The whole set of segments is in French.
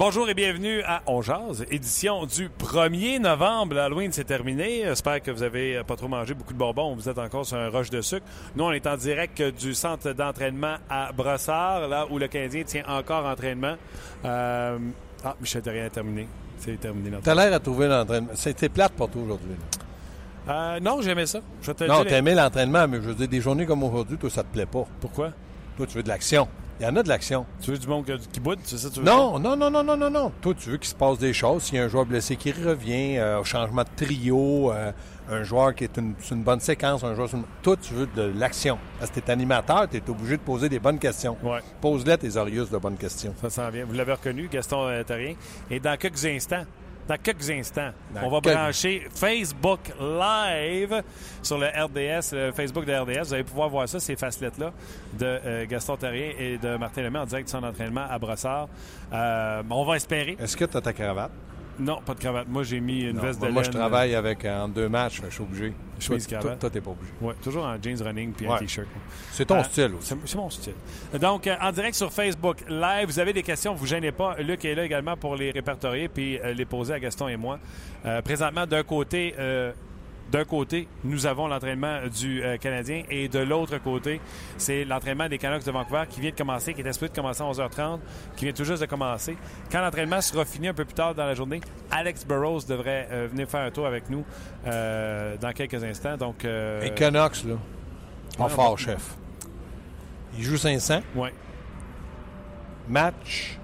Bonjour et bienvenue à On Jazz, édition du 1er novembre. L'Halloween, c'est terminé. J'espère que vous avez pas trop mangé beaucoup de bonbons. Vous êtes encore sur un roche de sucre. Nous, on est en direct du centre d'entraînement à Brossard, là où le Canadien tient encore entraînement. Euh... Ah, Michel rien terminé. C'est terminé. T'as l'air à trouver l'entraînement. C'était plate pour toi aujourd'hui. Euh, non, j'aimais ça. Je te non, t'aimais l'entraînement, mais je veux dire, des journées comme aujourd'hui, toi, ça te plaît pas. Pourquoi? Toi, tu veux de l'action. Il y en a de l'action. Tu veux du monde qui boude, c'est ça tu veux Non, non, non, non, non, non, non. Toi, tu veux qu'il se passe des choses. S'il y a un joueur blessé qui revient, euh, au changement de trio, euh, un joueur qui est une, une bonne séquence, un joueur... Toi, tu veux de l'action. Parce que t'es animateur, tu es obligé de poser des bonnes questions. Ouais. Pose-les tes Orius de bonnes questions. Ça s'en vient. Vous l'avez reconnu, Gaston euh, Terrien. Et dans quelques instants, dans quelques instants, Dans on va brancher Facebook Live sur le RDS, le Facebook de RDS. Vous allez pouvoir voir ça, ces facettes-là de euh, Gaston Terrien et de Martin Lemay en direct de son entraînement à Brossard. Euh, on va espérer. Est-ce que tu as ta cravate? Non, pas de cravate. Moi, j'ai mis une Non. veste Moi, de moi, laine. je travaille avec euh, en deux matchs, je suis obligé. Chemise toi, cravate. toi, t'es pas obligé. Ouais, toujours en jeans running puis un. T-shirt. C'est ton Ah, style aussi. C'est mon style. Donc, euh, en direct sur Facebook Live, vous avez des questions, vous gênez pas. Luc est là également pour les répertorier puis euh, les poser à Gaston et moi. Euh, présentement, d'un côté, euh, d'un côté, nous avons l'entraînement du euh, Canadien et de l'autre côté, c'est l'entraînement des Canucks de Vancouver qui vient de commencer, qui est espéré de commencer à 11h30, qui vient tout juste de commencer. Quand l'entraînement sera fini un peu plus tard dans la journée, Alex Burrows devrait euh, venir faire un tour avec nous euh, dans quelques instants. Donc, Les Canucks, là, pas Ouais, fort, chef. Ils jouent 500. ouais, Match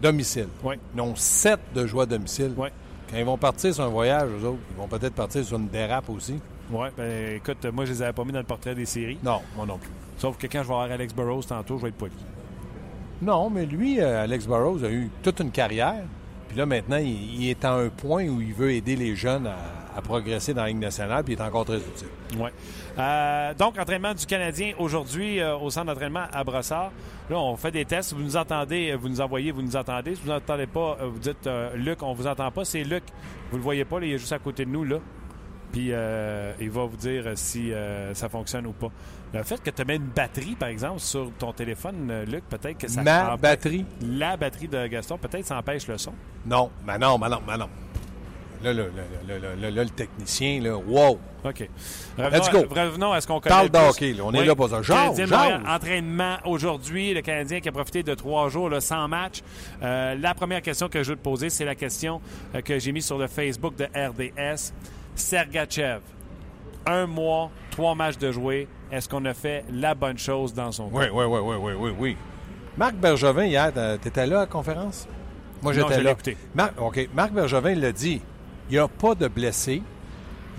domicile. ouais, Ils ont 7 de joueurs à domicile. ouais. Quand ils vont partir sur un voyage, eux autres, ils vont peut-être partir sur une dérape aussi. Ouais, ben écoute, moi je les avais pas mis dans le portrait des séries. Non, moi non plus. Sauf que quand je vais avoir Alex Burrows tantôt, je vais être poli. Non, mais lui, euh, Alex Burrows, a eu toute une carrière. Puis là, maintenant, il, il est à un point où il veut aider les jeunes à, à progresser dans la Ligue nationale, puis il est encore très utile. Ouais. Euh, donc, entraînement du Canadien aujourd'hui euh, au centre d'entraînement à Brossard. Là, on fait des tests. Vous nous entendez, euh, vous nous envoyez, vous nous entendez. Si vous n'entendez pas, vous dites Luc, on vous entend pas. C'est Luc. Vous le voyez pas, là, il est juste à côté de nous, là. Puis euh, il va vous dire si ça fonctionne ou pas. Le fait que tu mets une batterie, par exemple, sur ton téléphone, Luc, peut-être que ça Ma empêche- batterie? La batterie de Gaston, peut-être ça empêche le son? Non, mais non, mais non, mais non. Là, là, là, là, là, le technicien, là, wow! OK. Let's Revenons, go. à, revenons à ce qu'on connaît. Parle le plus. de hockey, là. On est là pour ça. Jase. entraînement aujourd'hui. Le Canadien qui a profité de trois jours là, sans match. Euh, la première question que je veux te poser, c'est la question euh, que j'ai mise sur le Facebook de RDS. Sergachev, un mois, trois matchs de jouer. Est-ce qu'on a fait la bonne chose dans son Oui, cas? oui, oui, oui, oui, oui, oui. Marc Bergevin, hier, t'as- t'étais là à la conférence? Moi, j'étais là. écouté. Marc, OK. Marc Bergevin l'a dit. Il n'y a pas de blessés.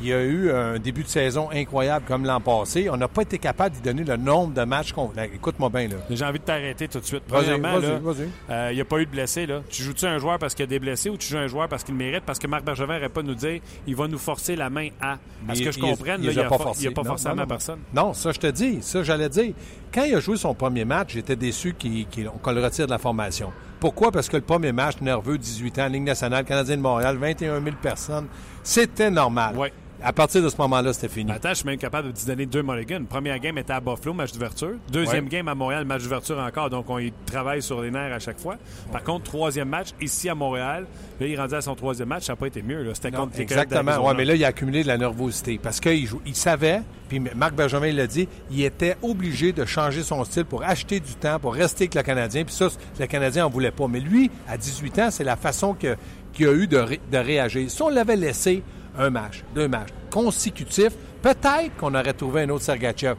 Il y a eu un début de saison incroyable comme l'an passé. On n'a pas été capable d'y donner le nombre de matchs qu'on. Là, Écoute-moi bien, là. J'ai envie de t'arrêter tout de suite. Premièrement, euh, il n'y a pas eu de blessés. Là. Tu joues-tu un joueur parce qu'il y a des blessés ou tu joues un joueur parce qu'il le mérite? Parce que Marc Bergevin n'aurait pas nous dire il va nous forcer la main à. À ce que je comprenne, il n'a pas pas, forcé à non. personne. Non, ça, je te dis. Ça, j'allais dire. Quand il a joué son premier match, j'étais déçu qu'on le retire de la formation. Pourquoi? Parce que le premier match, nerveux, 18 ans, Ligue nationale, Canadien de Montréal, 21 000 personnes, c'était normal. À partir de ce moment-là, c'était fini. Attends, je suis même capable de te donner deux mulligans. Première game était à Buffalo, match d'ouverture. Deuxième Ouais. game à Montréal, match d'ouverture encore. Donc, on y travaille sur les nerfs à chaque fois. Par contre, troisième match ici à Montréal. Là, il rendu à son troisième match. Ça n'a pas été mieux. C'était contre les exactement. Ouais, mais là, il a accumulé de la nervosité parce qu'il il savait, puis Marc Benjamin l'a dit, il était obligé de changer son style pour acheter du temps, pour rester avec le Canadien. Puis ça, le Canadien n'en voulait pas. Mais lui, à 18 ans, c'est la façon qu'il a eu de, ré- de réagir. Si on l'avait laissé un match, deux matchs consécutifs, peut-être qu'on aurait trouvé un autre Sergachev.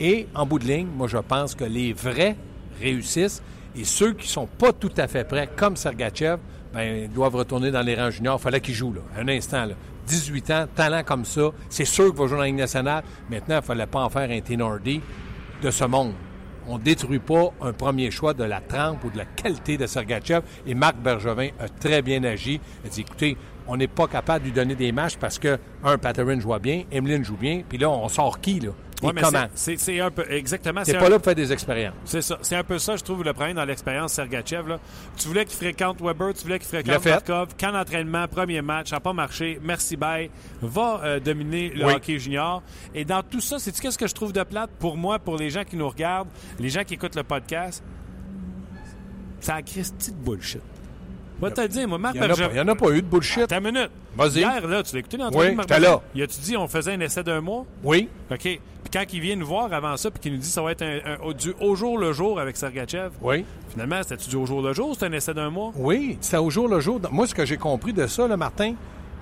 Et en bout de ligne, moi, je pense que les vrais réussissent et ceux qui sont pas tout à fait prêts, comme Sergachev, ben, doivent retourner dans les rangs juniors. Il fallait qu'ils jouent, là, un instant. Là. 18 ans, talent comme ça. C'est sûr qu'il va jouer dans la Ligue nationale. Maintenant, il ne fallait pas en faire un Ténardi de ce monde. On ne détruit pas un premier choix de la trempe ou de la qualité de Sergachev. Et Marc Bergevin a très bien agi. Il a dit, écoutez, on n'est pas capable de lui donner des matchs parce que, un, Patterson joue bien, Emeline joue bien, puis là, on sort qui, là? Ouais, mais comment? c'est- C'est un peu. Exactement. T'es c'est pas un- là pour faire des expériences. C'est ça. C'est un peu ça, je trouve, le problème dans l'expérience Sergachev. Là. Tu voulais qu'il fréquente Weber, tu voulais qu'il l'a fréquente. Markov. Quand l'entraînement, premier match, ça n'a pas marché. Merci, bye. Va euh, dominer le Oui. hockey junior. Et dans tout ça, c'est-tu qu'est-ce que je trouve de plate pour moi, pour les gens qui nous regardent, les gens qui écoutent le podcast? C'est un Christy de bullshit. Va te le dire, moi, Marc Il n'y en, a pas- en a eu de bullshit. Une minute. Vas-y. Hier, là, tu l'as écouté l'entraînement Oui, de Marc là. Il a-tu dit on faisait un essai d'un mois? Oui. OK. Puis quand il vient nous voir avant ça, puis qu'il nous dit ça va être un, un- du au jour le jour avec Sergachev, Oui. finalement, c'était-tu du au jour le jour ou c'était un essai d'un mois? Oui, c'était au jour le jour. Moi, ce que j'ai compris de ça, là, Martin,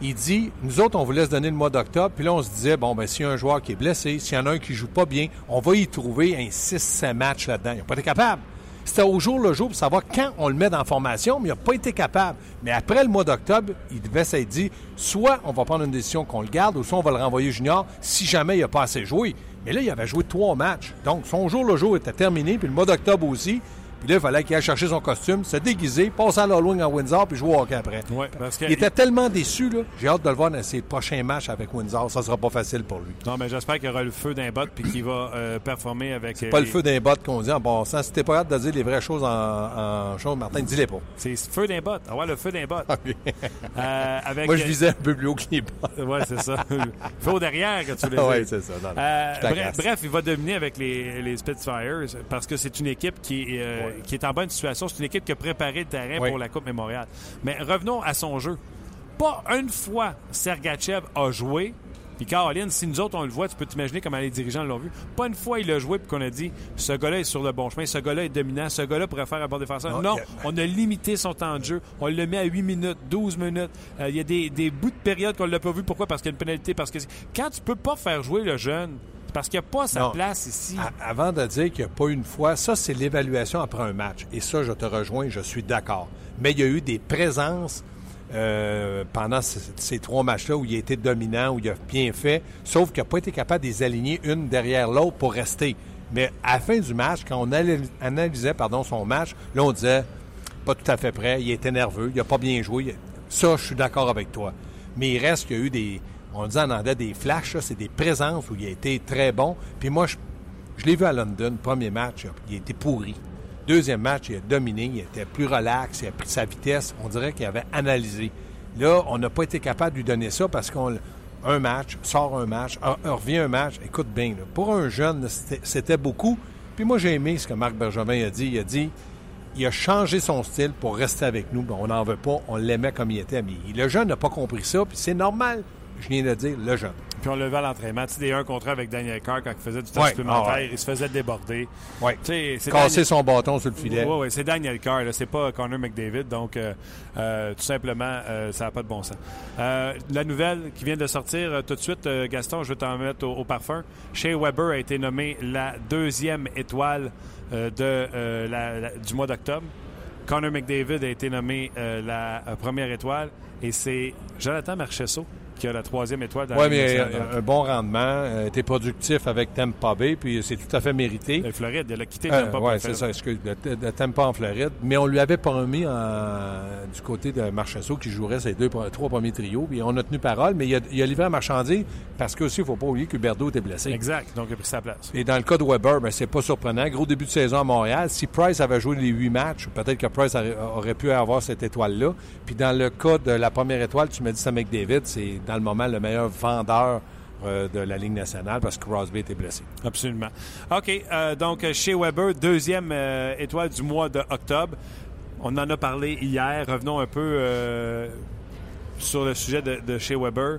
il dit, nous autres, on vous laisse donner le mois d'octobre, puis là, on se disait, bon, ben, s'il y a un joueur qui est blessé, s'il y en a un qui joue pas bien, on va y trouver un 6-7 matchs là-dedans. Ils n'ont pas été capables. C'était au jour le jour pour savoir quand on le met dans la formation, mais il n'a pas été capable. Mais après le mois d'octobre, il devait s'être dit, soit on va prendre une décision qu'on le garde, ou soit on va le renvoyer junior si jamais il n'a pas assez joué. Mais là, il avait joué trois matchs. Donc, son jour le jour était terminé, puis le mois d'octobre aussi. Puis là, il fallait qu'il aille chercher son costume, se déguiser, passer à l'Halloween à Windsor, puis jouer au hockey après. Parce. Il était tellement déçu, là. J'ai hâte de le voir dans ses prochains matchs avec Windsor. Ça sera pas facile pour lui. Non, mais j'espère qu'il y aura le feu d'un bot puis qu'il va euh, performer avec. C'est pas les- le feu d'un bot qu'on dit en bon sens. Si t'es pas hâte de dire les vraies choses en, en chose, Martin, dis-les pas. C'est le feu d'un bot. Ah ouais, le feu d'un bot. Euh, avec... Moi, je visais un peu plus haut que les bots. Ouais, c'est ça. feu derrière que tu voulais dire. ouais, c'est ça. non, non. Euh, Je bref, bref, il va dominer avec les, les Spitfires parce que c'est une équipe qui, euh, qui est en bonne situation. C'est une équipe qui a préparé le terrain Oui. pour la Coupe Mémoriale. Mais revenons à son jeu. Pas une fois Sergachev a joué. Puis Caroline, si nous autres on le voit, tu peux t'imaginer comment les dirigeants l'ont vu. Pas une fois il a joué puis qu'on a dit ce gars-là est sur le bon chemin, ce gars-là est dominant, ce gars-là pourrait faire un bon défenseur. Non, a- on a limité son temps de jeu. On le met à 8 minutes, 12 minutes. Euh, Il y a des, des bouts de période qu'on l'a pas vu. Pourquoi? Parce qu'il y a une pénalité. Parce que quand tu peux pas faire jouer le jeune, parce qu'il n'y a pas sa Non. place ici. Avant de dire qu'il n'y a pas une fois, ça, c'est l'évaluation après un match. Et ça, je te rejoins, je suis d'accord. Mais il y a eu des présences euh, pendant ce- ces trois matchs-là où il a été dominant, où il a bien fait, sauf qu'il n'a pas été capable de les aligner une derrière l'autre pour rester. Mais à la fin du match, quand on analy- analysait pardon, son match, là, on disait pas tout à fait prêt, il était nerveux, il n'a pas bien joué. Ça, je suis d'accord avec toi. Mais il reste qu'il y a eu des, on dit en anglais des flashs, c'est des présences où il a été très bon. Puis moi, je, l'ai vu à London, premier match, il a été pourri. Deuxième match, il a dominé, il était plus relax, il a pris sa vitesse. On dirait qu'il avait analysé. Là, on n'a pas été capable de lui donner ça parce qu'on un match, sort un match, revient un match. Écoute bien, pour un jeune, c'était beaucoup. Puis moi, j'ai aimé ce que Marc Bergevin a dit. Il a dit il a changé son style pour rester avec nous. Ben, on n'en veut pas. On l'aimait comme il était. Mais le jeune n'a pas compris ça. Puis c'est normal. Je viens de dire, le jeune. Puis on le vu à l'entraînement. Tu sais, des 1 contre un avec Daniel Carr quand il faisait du temps Ouais. supplémentaire, Ah ouais. il se faisait déborder. C'est Casser Daniel- son bâton sur le filet. Oui, oui, c'est Daniel Carr, là, c'est pas Connor McDavid, donc euh, euh, tout simplement, euh, ça n'a pas de bon sens. La nouvelle qui vient de sortir tout de suite, Gaston, je vais t'en mettre au, au parfum. Shea Weber a été nommé la deuxième étoile de, la- la- du mois d'octobre. Connor McDavid a été nommé la première étoile et c'est Jonathan Marchesso qui a la troisième étoile dans Oui, la mais euh, un bon rendement. euh, productif avec Tampa Bay, puis c'est tout à fait mérité. Le Floride, il a quitté Euh, Tampa ouais, faire- c'est ça, excuse, Tampa en Floride. Mais on lui avait promis en- du côté de Marchesso qui jouerait ses deux, trois premiers trios. Puis on a tenu parole, mais il a, il a livré la marchandise parce qu'aussi, il ne faut pas oublier qu'Huberdo était blessé. Exact, donc il a pris sa place. Et dans le cas de Weber, ben, c'est pas surprenant. Gros début de saison à Montréal. Si Price avait joué les huit matchs, peut-être que Price aurait, aurait pu avoir cette étoile-là. Puis dans le cas de la première étoile, tu me dis ça McDavid, c'est dans le le meilleur vendeur euh, de la Ligue nationale parce que Crosby était blessé. Absolument. OK. euh, donc, chez Weber, deuxième euh, étoile du mois d'octobre. On en a parlé hier. Revenons un peu sur le sujet de, de chez Weber.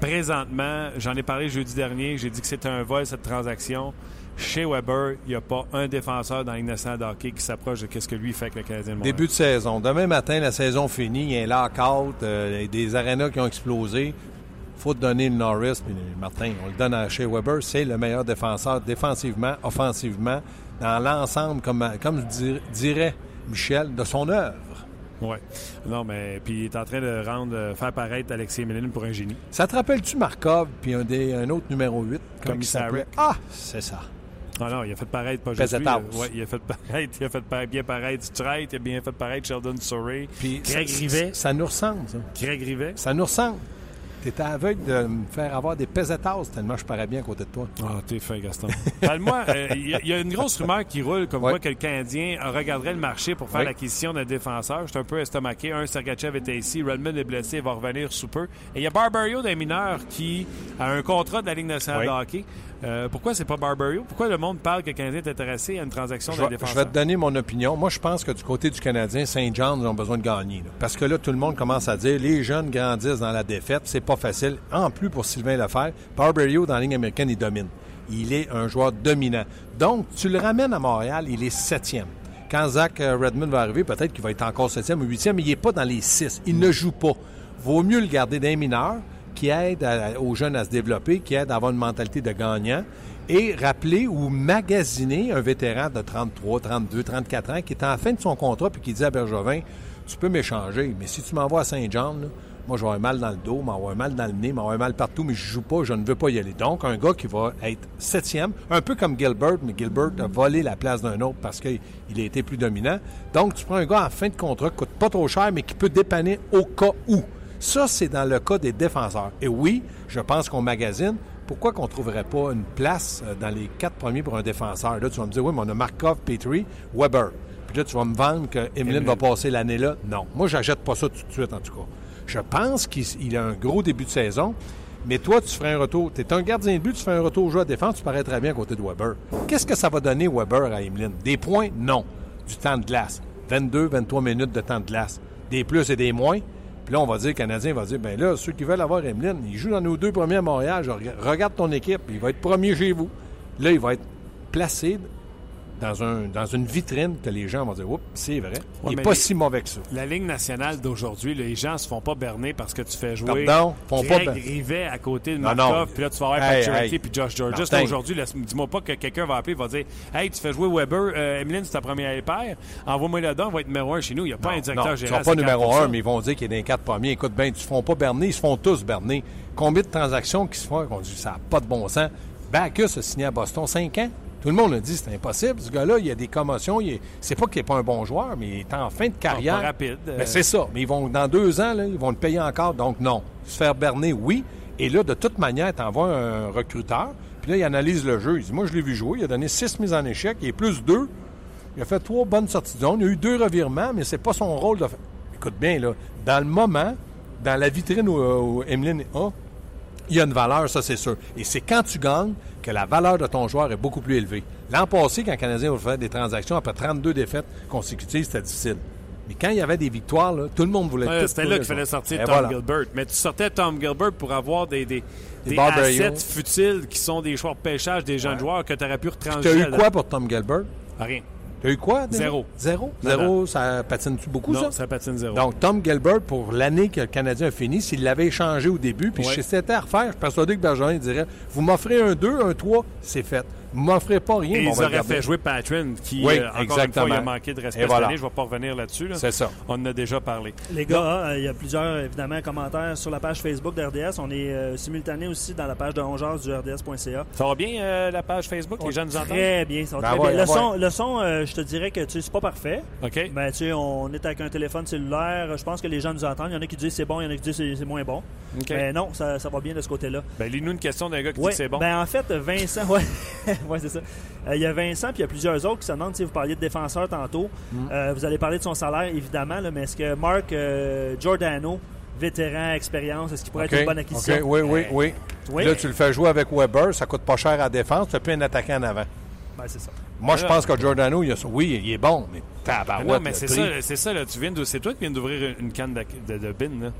Présentement, j'en ai parlé jeudi dernier. J'ai dit que c'était un vol, cette transaction. Chez Weber, il n'y a pas un défenseur dans la Ligue nationale de hockey qui s'approche de ce que lui fait avec le Canadien de Montréal. Début de saison. Demain matin, la saison finie. Il y a un lockout, euh, des arénas qui ont explosé. faut te donner le Norris. Puis Martin, on le donne à chez Weber. C'est le meilleur défenseur défensivement, offensivement, dans l'ensemble, comme, comme dir- dirait Michel, de son œuvre. Oui. Non, mais puis il est en train de rendre, euh, faire paraître Alexis Emeline pour un génie. Ça te rappelle-tu Markov, puis un, des, un autre numéro 8, comme il s'appelait? Ah, c'est ça. Non, non, il a fait paraître pas juste lui. Oui, il a fait paraître, il a fait paraître, bien paraître Strait, il a bien fait paraître Sheldon Surrey. Puis ça- Rivet. Ça, ça nous ressemble, ça. Greg Rivet. Ça nous ressemble. T'étais aveugle de me faire avoir des pesetas tellement je parais bien à côté de toi. Ah, t'es fin, Gaston. Parle-moi, euh, il y, a- il y a une grosse rumeur qui roule comme Ouais. quoi que le Canadien regarderait le marché pour faire l'acquisition d'un défenseur. Je suis un peu estomaqué. Un, Sergachev était ici. Redmond est blessé, il va revenir sous peu. Et il y a Barbario des mineurs qui a un contrat de la Ligue nationale de hockey. Euh, pourquoi c'est pas Barbario? Pourquoi le monde parle que le Canadien est intéressé à une transaction d'un vais, je défenseur? vais te donner mon opinion. Moi, je pense que du côté du Canadien, Saint John, ils ont besoin de gagner. là. Parce que là, tout le monde commence à dire les jeunes grandissent dans la défaite. C'est pas facile. En plus, pour Sylvain Lefebvre, Barberio, dans la ligne américaine, il domine. Il est un joueur dominant. Donc, tu le ramènes à Montréal, il est septième. Quand Zach euh, Redmond va arriver, peut-être qu'il va être encore septième ou huitième, mais il n'est pas dans les six. Il ne joue pas. Vaut mieux le garder d'un mineur qui aide aux jeunes à se développer, qui aide à avoir une mentalité de gagnant et rappeler ou magasiner un vétéran de 33, 32, 34 ans qui est en fin de son contrat puis qui dit à Bergevin Tu peux m'échanger, mais si tu m'envoies à Saint-Jean, moi, je vais avoir mal dans le dos, m'avoir mal dans le nez, m'avoir mal partout, mais je joue pas, je ne veux pas y aller. Donc, un gars qui va être septième, un peu comme Gilbert, mais Gilbert a volé la place d'un autre parce qu'il a été plus dominant. Donc, tu prends un gars en fin de contrat qui coûte pas trop cher, mais qui peut dépanner au cas où. Ça, c'est dans le cas des défenseurs. Et oui, je pense qu'on magasine. Pourquoi qu'on ne trouverait pas une place euh, dans les quatre premiers pour un défenseur? Là, tu vas me dire, oui, mais on a Markov, Petrie, Weber. Puis là, tu vas me vendre que Emeline va passer l'année là. Non. Moi, j'achète pas ça tout de suite, en tout cas. Je pense qu'il il a un gros début de saison. Mais toi, tu ferais un retour. Tu es un gardien de but, tu fais un retour au jeu à défense, tu parais très bien à côté de Weber. Qu'est-ce que ça va donner, Weber, à Emeline? Des points? Non. Du temps de glace. 22, 23 minutes de temps de glace. Des plus et des moins. Puis là, on va dire, le Canadien va dire, ben là, ceux qui veulent avoir Emeline, ils jouent dans nos deux premiers à Montréal. Regarde ton équipe, il va être premier chez vous. Là, il va être placé dans, un, dans une vitrine que les gens vont dire, oups, c'est vrai. il n'est pas les- si mauvais que ça. La Ligue nationale d'aujourd'hui, les gens se font pas berner parce que tu fais jouer Pardon? Font pas Greg ber- Rivet à côté de Markov, puis là, tu vas avoir Hey, Pacioretty hey. puis Josh Georges. Aujourd'hui, dis-moi pas que quelqu'un va appeler et va dire Hey, tu fais jouer Weber, euh, Emeline, c'est ta première paire, envoie-moi là-dedans, on va être numéro un chez nous. Il n'y a pas un directeur non, ils ne général. sont pas numéro un, mais ils vont dire qu'il est dans les quatre premiers. Écoute bien, ils se font pas berner, ils se font tous berner. Combien de transactions qui se font qu'on dit ça n'a pas de bon sens? Backus a signé à Boston 5 ans. Tout le monde a dit c'est impossible. Ce gars-là, il y a des commotions. Il est... C'est pas qu'il n'est pas un bon joueur, mais il est en fin de carrière. pas rapide, euh. Ben, c'est ça. Mais ils vont, dans deux ans, là, ils vont le payer encore. Donc, non. Se faire berner, oui. Et là, de toute manière, tu envoies un recruteur. Puis là, il analyse le jeu. Il dit Moi, je l'ai vu jouer. Il a donné six mises en échec. Il est plus deux. Il a fait trois bonnes sorties de zone. Il a eu deux revirements, mais c'est pas son rôle de faire. Écoute bien, là. Dans le moment, dans la vitrine où, où Emeline a, il y a une valeur, ça c'est sûr. Et c'est quand tu gagnes que la valeur de ton joueur est beaucoup plus élevée. L'an passé, quand le Canadien a fait des transactions après 32 défaites consécutives, c'était difficile. Mais quand il y avait des victoires, là, tout le monde voulait Ouais, C'était là qu'il fallait sortir Et Tom voilà. Gilbert. Mais tu sortais Tom Gilbert pour avoir des, des, des Barberio. assets futiles qui sont des choix de pêchage des jeunes joueurs que tu aurais pu retrancher. Tu as eu quoi pour Tom Gilbert? Rien. Tu as eu quoi? déjà? Zéro. Zéro? Zéro, ça patine-tu beaucoup, Non, ça? ça patine zéro. Donc, Tom Gilbert, pour l'année que le Canadien a fini, s'il l'avait échangé au début, puis Ouais. si c'était à refaire, je suis persuadé que Bergeron dirait Vous m'offrez un 2, un 3, c'est fait. M'offrez pas rien, Et ils auraient fait jouer Patron, qui, Oui, euh, encore exactement. une fois, il a manqué de respect Et cette année. Je ne vais pas revenir là-dessus. là. C'est ça. On en a déjà parlé. Les gars, euh, il y a plusieurs évidemment commentaires sur la page Facebook d'RDS. On est euh, simultané aussi dans la page de Ongeance du RDS.ca. Ça va bien, euh, la page Facebook? Les gens nous entendent? Très bien, ça va Ben très ouais, bien. Le ouais. son, le son euh, je te dirais que tu sais, c'est pas parfait. OK. Ben, tu sais, on est avec un téléphone cellulaire. Je pense que les gens nous entendent. Il y en a qui disent c'est bon, il y en a qui disent c'est c'est moins bon. OK. Mais non, ça, ça va bien de ce côté-là. Ben, lis-nous une question d'un gars qui dit que c'est bon. Ben, en fait, Vincent, ouais, ouais c'est ça. Euh, Il y a Vincent, puis il y a plusieurs autres qui se demandent si vous parliez de défenseur tantôt. Mm. Euh, vous allez parler de son salaire, évidemment, là, mais est-ce que Mark euh, Giordano, vétéran, expérience, est-ce qu'il pourrait être une bonne acquisition? Oui, oui, oui. Oui. Là, tu le fais jouer avec Weber, ça coûte pas cher à la défense, tu n'as plus un attaquant en avant. Ben, c'est ça. Moi, je pense que Giordano, il a ça. oui, il est bon, mais tabarouette, non, mais c'est ça, c'est ça là, tu viens de- c'est toi qui viens d'ouvrir une canne de, de, de bin, là,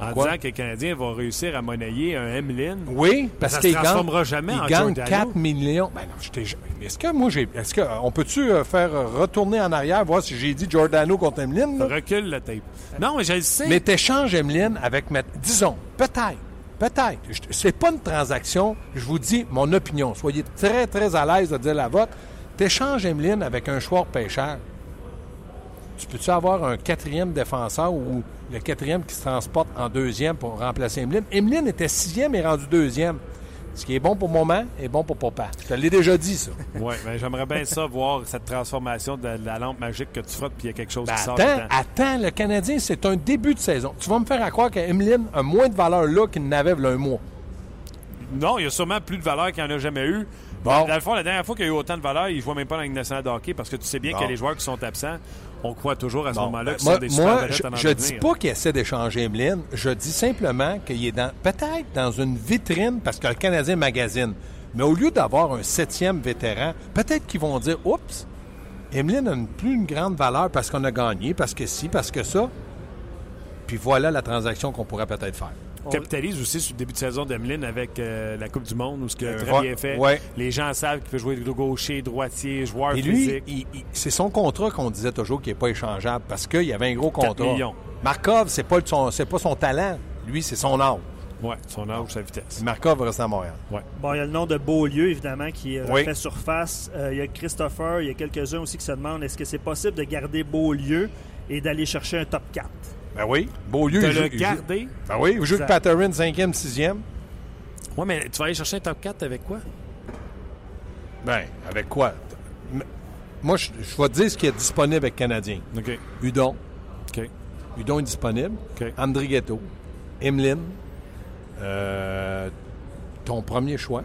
en Quoi? disant que les Canadiens vont réussir à monnayer un Emeline. Oui, parce Ça se qu'il gagne, transformera jamais il en gagne Giordano. 4 millions. Ben non, je Est-ce que moi, j'ai. Est-ce que on peut-tu euh, faire retourner en arrière, voir si j'ai dit Giordano contre Emeline? là? Recule le tape. Non, mais je le sais. Mais t'échanges Emeline avec, ma- disons, peut-être, peut-être. C'est pas une transaction, je vous dis mon opinion. Soyez très, très à l'aise de dire la vôtre. T'échanges Emeline avec un choix pêcheur. Tu peux-tu avoir un quatrième défenseur ou le quatrième qui se transporte en deuxième pour remplacer Emeline? Emeline était sixième et rendu deuxième. Ce qui est bon pour maman est bon pour papa. Je te l'ai déjà dit, ça. Oui, mais j'aimerais bien ça, voir cette transformation de la lampe magique que tu frottes, puis il y a quelque chose Ben, qui sort attends, dedans. attends, le Canadien, c'est un début de saison. Tu vas me faire à croire qu'Emeline a moins de valeur là qu'il n'avait il y a un mois. Non, il y a sûrement plus de valeur qu'il n'y en a jamais eu. Bon. Dans le fond, la dernière fois qu'il y a eu autant de valeur, il ne jouait même pas dans la Ligue nationale de hockey parce que tu sais bien Bon. que les joueurs qui sont absents, on croit toujours à ce Bon, moment-là ben, sont des super moi, je, je dis pas qu'il essaie d'échanger Emeline. Je dis simplement qu'il est dans peut-être dans une vitrine parce que le Canadien magazine. Mais au lieu d'avoir un septième vétéran, peut-être qu'ils vont dire Oups, Emeline a une, plus une grande valeur parce qu'on a gagné, parce que si, parce que ça. Puis voilà la transaction qu'on pourrait peut-être faire. On capitalise aussi sur le début de saison d'Emeline avec euh, la Coupe du Monde, où ce qui a très ouais, bien fait. ouais. Les gens savent qu'il peut jouer de gaucher, droitier, joueur Et lui, physique. il- il- c'est son contrat qu'on disait toujours qui n'est pas échangeable parce qu'il y avait un gros 4 contrat. millions. Markov, c'est pas, son, c'est pas son talent. Lui, c'est son âge. Ouais, son âge, sa vitesse. Markov va rester à Montréal. Bon, il y a le nom de Beaulieu, évidemment, qui euh, Oui. fait surface. Euh, il y a Christopher, il y a quelques-uns aussi qui se demandent est-ce que c'est possible de garder Beaulieu et d'aller chercher un top 4 Ben oui. Beaulieu, il joue- le joue- garder. Ben oui, il joue avec. Patterson, 5e, 6e. Ouais, mais tu vas aller chercher un top 4 avec quoi? Ben, avec quoi? Moi, je, je vais te dire ce qui est disponible avec Canadien. OK. Udon. OK. Udon est disponible. OK. André Ghetto. Emeline. Euh, ton premier choix.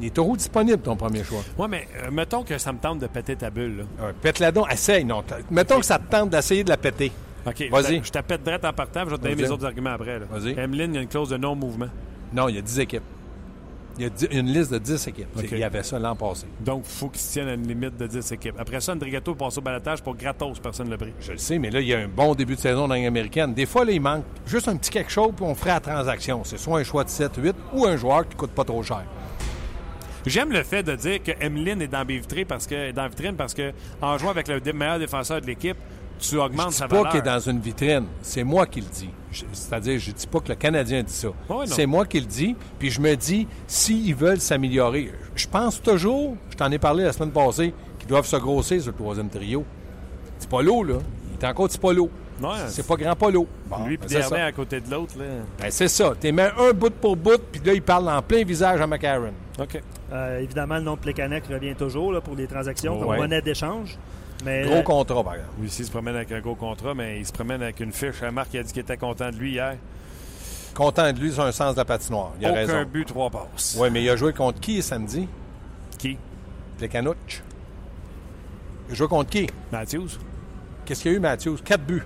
Il est toujours disponible, ton premier choix. Ouais, mais euh, mettons que ça me tente de péter ta bulle. Là. Ouais, Pète-la donc. Essaye. Non, mettons que ça te tente d'essayer de la péter. OK. Vas-y. Je t'appelle direct en partant, je vais te donner mes autres arguments après. Vas-y. Emeline, il y a une clause de non-mouvement. Non, il y a 10 équipes. Il y a une liste de 10 équipes. Il y avait ça l'an passé. Donc, il faut qu'il se tienne à une limite de 10 équipes. Après ça, Andrigato passe au balatage pour gratos, personne ne l'a pris. Je le sais, mais là, il y a un bon début de saison dans la Ligue américaine. Des fois, là, il manque juste un petit quelque chose, puis on ferait la transaction. C'est soit un choix de 7, 8 ou un joueur qui coûte pas trop cher. J'aime le fait de dire que Emeline est dans la vitrine parce que, dans la vitrine parce que en jouant avec le meilleur défenseur de l'équipe, tu augmentes Je dis sa pas valeur. qu'il est dans une vitrine. C'est moi qui le dis. Je- C'est-à-dire, je dis pas que le Canadien dit ça. Ouais, c'est moi qui le dis. Puis je me dis, s'ils veulent s'améliorer, je pense toujours, je t'en ai parlé la semaine passée, qu'ils doivent se grossir sur le troisième trio. C'est pas l'eau, là. Il est encore petit pas l'eau. Ouais, C'est pas grand pas l'eau. Bon, Lui ben, ça. Desharnais à côté de l'autre. là. Ben, c'est ça. Tu mets un bout pour bout, puis là, il parle en plein visage à McCarron. OK. Euh, évidemment, le nom de Plekanec revient toujours là, pour les transactions, comme Ouais. monnaie d'échange. Mais Gros contrat, par exemple. Lui aussi, il se promène avec un gros contrat, mais il se promène avec une fiche. Marc il a dit qu'il était content de lui hier. Content de lui sur un sens de la patinoire. Il a Aucun raison. but, trois passes. Oui, mais il a joué contre qui samedi? Qui? Plekanouch. Il a joué contre qui? Matthews? Qu'est-ce qu'il y a eu, Matthews? Quatre buts.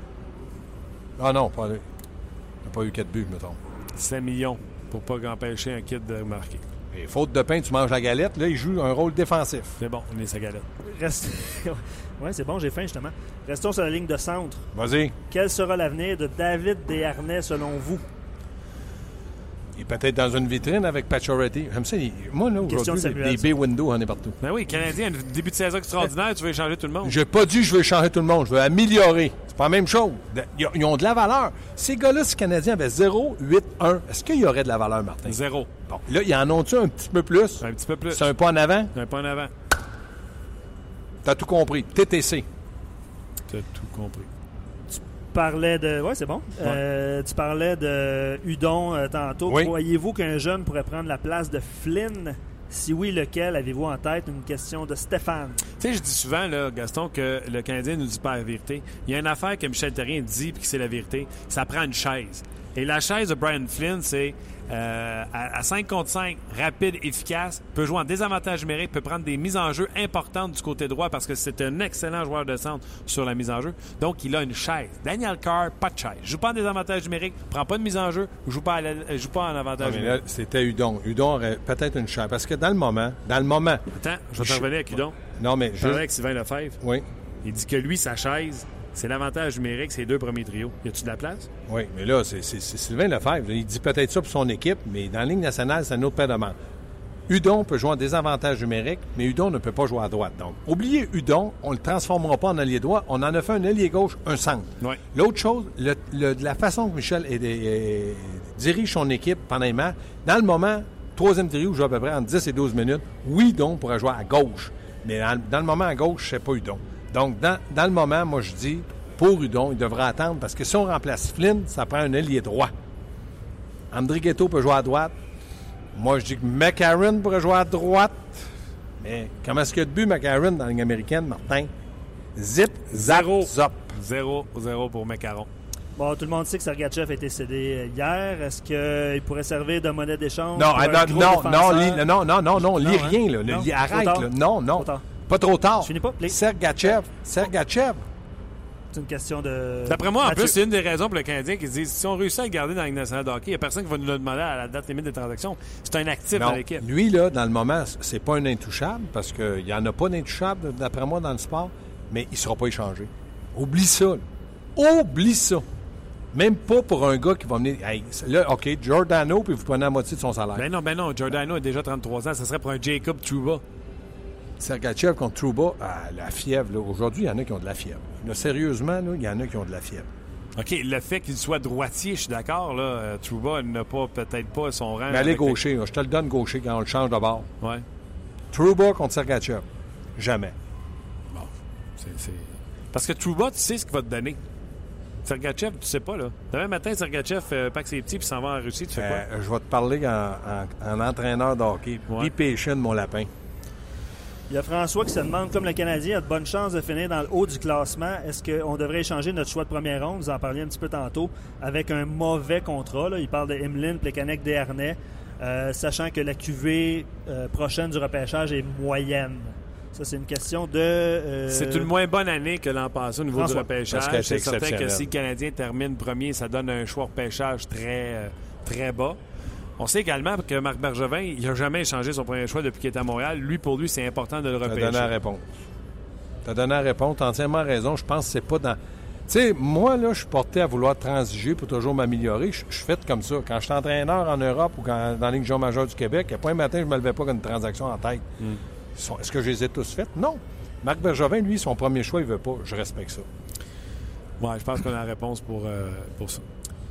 Ah non, pas lui. Il n'a pas eu quatre buts, mettons. 5 millions pour pas empêcher un kid de marquer. Et faute de pain, tu manges la galette. Là, il joue un rôle défensif. C'est bon, on est sa galette. reste... ouais, c'est bon, j'ai faim justement. Restons sur la ligne de centre. Vas-y. Quel sera l'avenir de David Desharnais selon vous? Il est peut-être dans une vitrine avec Pacioretty. J'aime ça. Moi, là, aujourd'hui, des, des B-windows, on est partout. Ben oui, Canadien, début de saison extraordinaire, tu veux échanger tout le monde. J'ai pas dit que je veux changer tout le monde. Je veux améliorer. C'est pas la même chose. Ils ont- de la valeur. Ces gars-là, si les Canadiens avaient 0, 8, 1, est-ce qu'il y aurait de la valeur, Martin? Zéro. Bon. Là, ils en ont-tu un petit peu plus? Un petit peu plus. C'est un pas en avant? Un pas en avant. T'as tout compris. TTC. Tu as tout compris. Parlais de. Ouais, c'est bon. Euh, tu parlais de Udon euh, tantôt. Oui. Croyez-vous qu'un jeune pourrait prendre la place de Flynn? Si oui, lequel avez-vous en tête? Une question de Stéphane. Tu sais, je dis souvent, là, Gaston, que le Canadien ne nous dit pas la vérité. Il y a une affaire que Michel Terrien dit puis que c'est la vérité. Ça prend une chaise. Et la chaise de Brian Flynn, c'est euh, à, à 5 contre 5, rapide, efficace, peut jouer en désavantage numérique, peut prendre des mises en jeu importantes du côté droit parce que c'est un excellent joueur de centre sur la mise en jeu. Donc, il a une chaise. Daniel Carr, pas de chaise. Joue pas en désavantage numérique, prend pas de mise en jeu, joue pas, à la- joue pas en avantage mais là, numérique. c'était Udon. Udon aurait peut-être une chance. Parce que dans le moment, dans le moment. Attends, je vais te Je- revenir avec Hudon. Non, mais Je avec Sylvain Lefebvre. Oui, Il dit que lui, sa chaise, c'est l'avantage numérique, c'est les deux premiers trios. Y a-tu de la place? oui, mais là, c'est Sylvain Lefebvre. Il dit peut-être ça pour son équipe, mais dans la Ligue nationale, c'est un autre paire de manches. Udon peut jouer en désavantage numérique, mais Udon ne peut pas jouer à droite. Donc, oubliez Udon, on ne le transformera pas en allié droit. On en a fait un allié gauche, un centre. L'autre chose, le- le- de la façon que Michel est- est- est- dirige son équipe pendant les matchs, dans le moment, troisième trio joue à peu près entre 10 et 12 minutes. Oui, Udon pourrait jouer à gauche, mais dans, dans le moment à gauche, c'est pas Udon. Donc, dans, dans le moment, moi, je dis, pour Hudon, il devrait attendre parce que si on remplace Flynn, ça prend un ailier droit. André Ghetto peut jouer à droite. Moi, je dis que McCarron pourrait jouer à droite. Mais comment est-ce qu'il y a de but, McCarron, dans la Ligue américaine, Martin? Zip, Zéro. zop. 0-0 pour Macaron. Bon, tout le monde sait que Sergachev a été cédé euh, hier. Est-ce qu'il pourrait servir de monnaie d'échange? Non, ah, non, non, non, non, non, non, non, lis Non, hein? rien, là. Arrête, là. Non, non. Tard. Pas trop tard. Je finis pas, les- Sergachev, Sergachev. C'est une question de. D'après moi, en Mathieu. plus, c'est une des raisons pour le Canadien qui se disent si on réussit à le garder dans la Ligue nationale de hockey, il n'y a personne qui va nous le demander à la date limite des transactions. C'est un actif Non, dans l'équipe. lui, là, dans le moment, c'est pas un intouchable parce qu'il n'y en a pas d'intouchable, d'après moi, dans le sport, mais il ne sera pas échangé. Oublie ça. là. Oublie ça. Même pas pour un gars qui va venir. Hey, là, OK, Giordano, puis vous prenez la moitié de son salaire. Ben non, ben non, Giordano a déjà 33 ans, ça serait pour un Jacob Trouba. Sergachev contre Trouba, ah, la fièvre, là. Aujourd'hui, il y en a qui ont de la fièvre. Là, sérieusement, il y en a qui ont de la fièvre. OK, le fait qu'il soit droitier, je suis d'accord, là. euh, Trouba n'a pas, peut-être pas son rang. Mais allez les- gaucher, je te le donne gaucher quand on le change de bord. Ouais. Trouba contre Sergachev. Jamais. C'est- c'est- Parce que Trouba, tu sais ce qu'il va te donner. Sergachev, tu sais pas, là. Demain matin, Sergachev euh, pack ses petits puis s'en va en Russie, tu fais quoi? Euh, je vais te parler en, en- en entraîneur de hockey. Ouais. Be patient, mon lapin. Il y a François qui se demande, comme le Canadien a de bonnes chances de finir dans le haut du classement, est-ce qu'on devrait échanger notre choix de première ronde, vous en parliez un petit peu tantôt, avec un mauvais contrat? là. Il parle de Emeline, Plekanec, Desharnais, euh, sachant que la QV euh, prochaine du repêchage est moyenne. Ça, c'est une question de... euh, C'est une moins bonne année que l'an passé au niveau François. du Parce que repêchage. c'est certain que si le Canadien termine premier, ça donne un choix repêchage très, euh, très bas. On sait également que Marc Bergevin, il n'a jamais échangé son premier choix depuis qu'il est à Montréal. Lui, pour lui, c'est important de le T'as repêcher. donné la réponse. T'as donné la réponse. T'as entièrement raison. Je pense que c'est pas dans. Tu sais, moi, là, je suis porté à vouloir transiger pour toujours m'améliorer. Je suis fait comme ça. Quand je suis entraîneur en Europe ou quand, dans la Ligue majeure du Québec, il n'y a pas un matin, je ne me levais pas avec une transaction en tête. Hmm. Est-ce que je les ai tous faites? Non. Marc Bergevin, lui, son premier choix, il veut pas. Je respecte ça. Ouais, je pense qu'on a la réponse pour, euh, pour ça.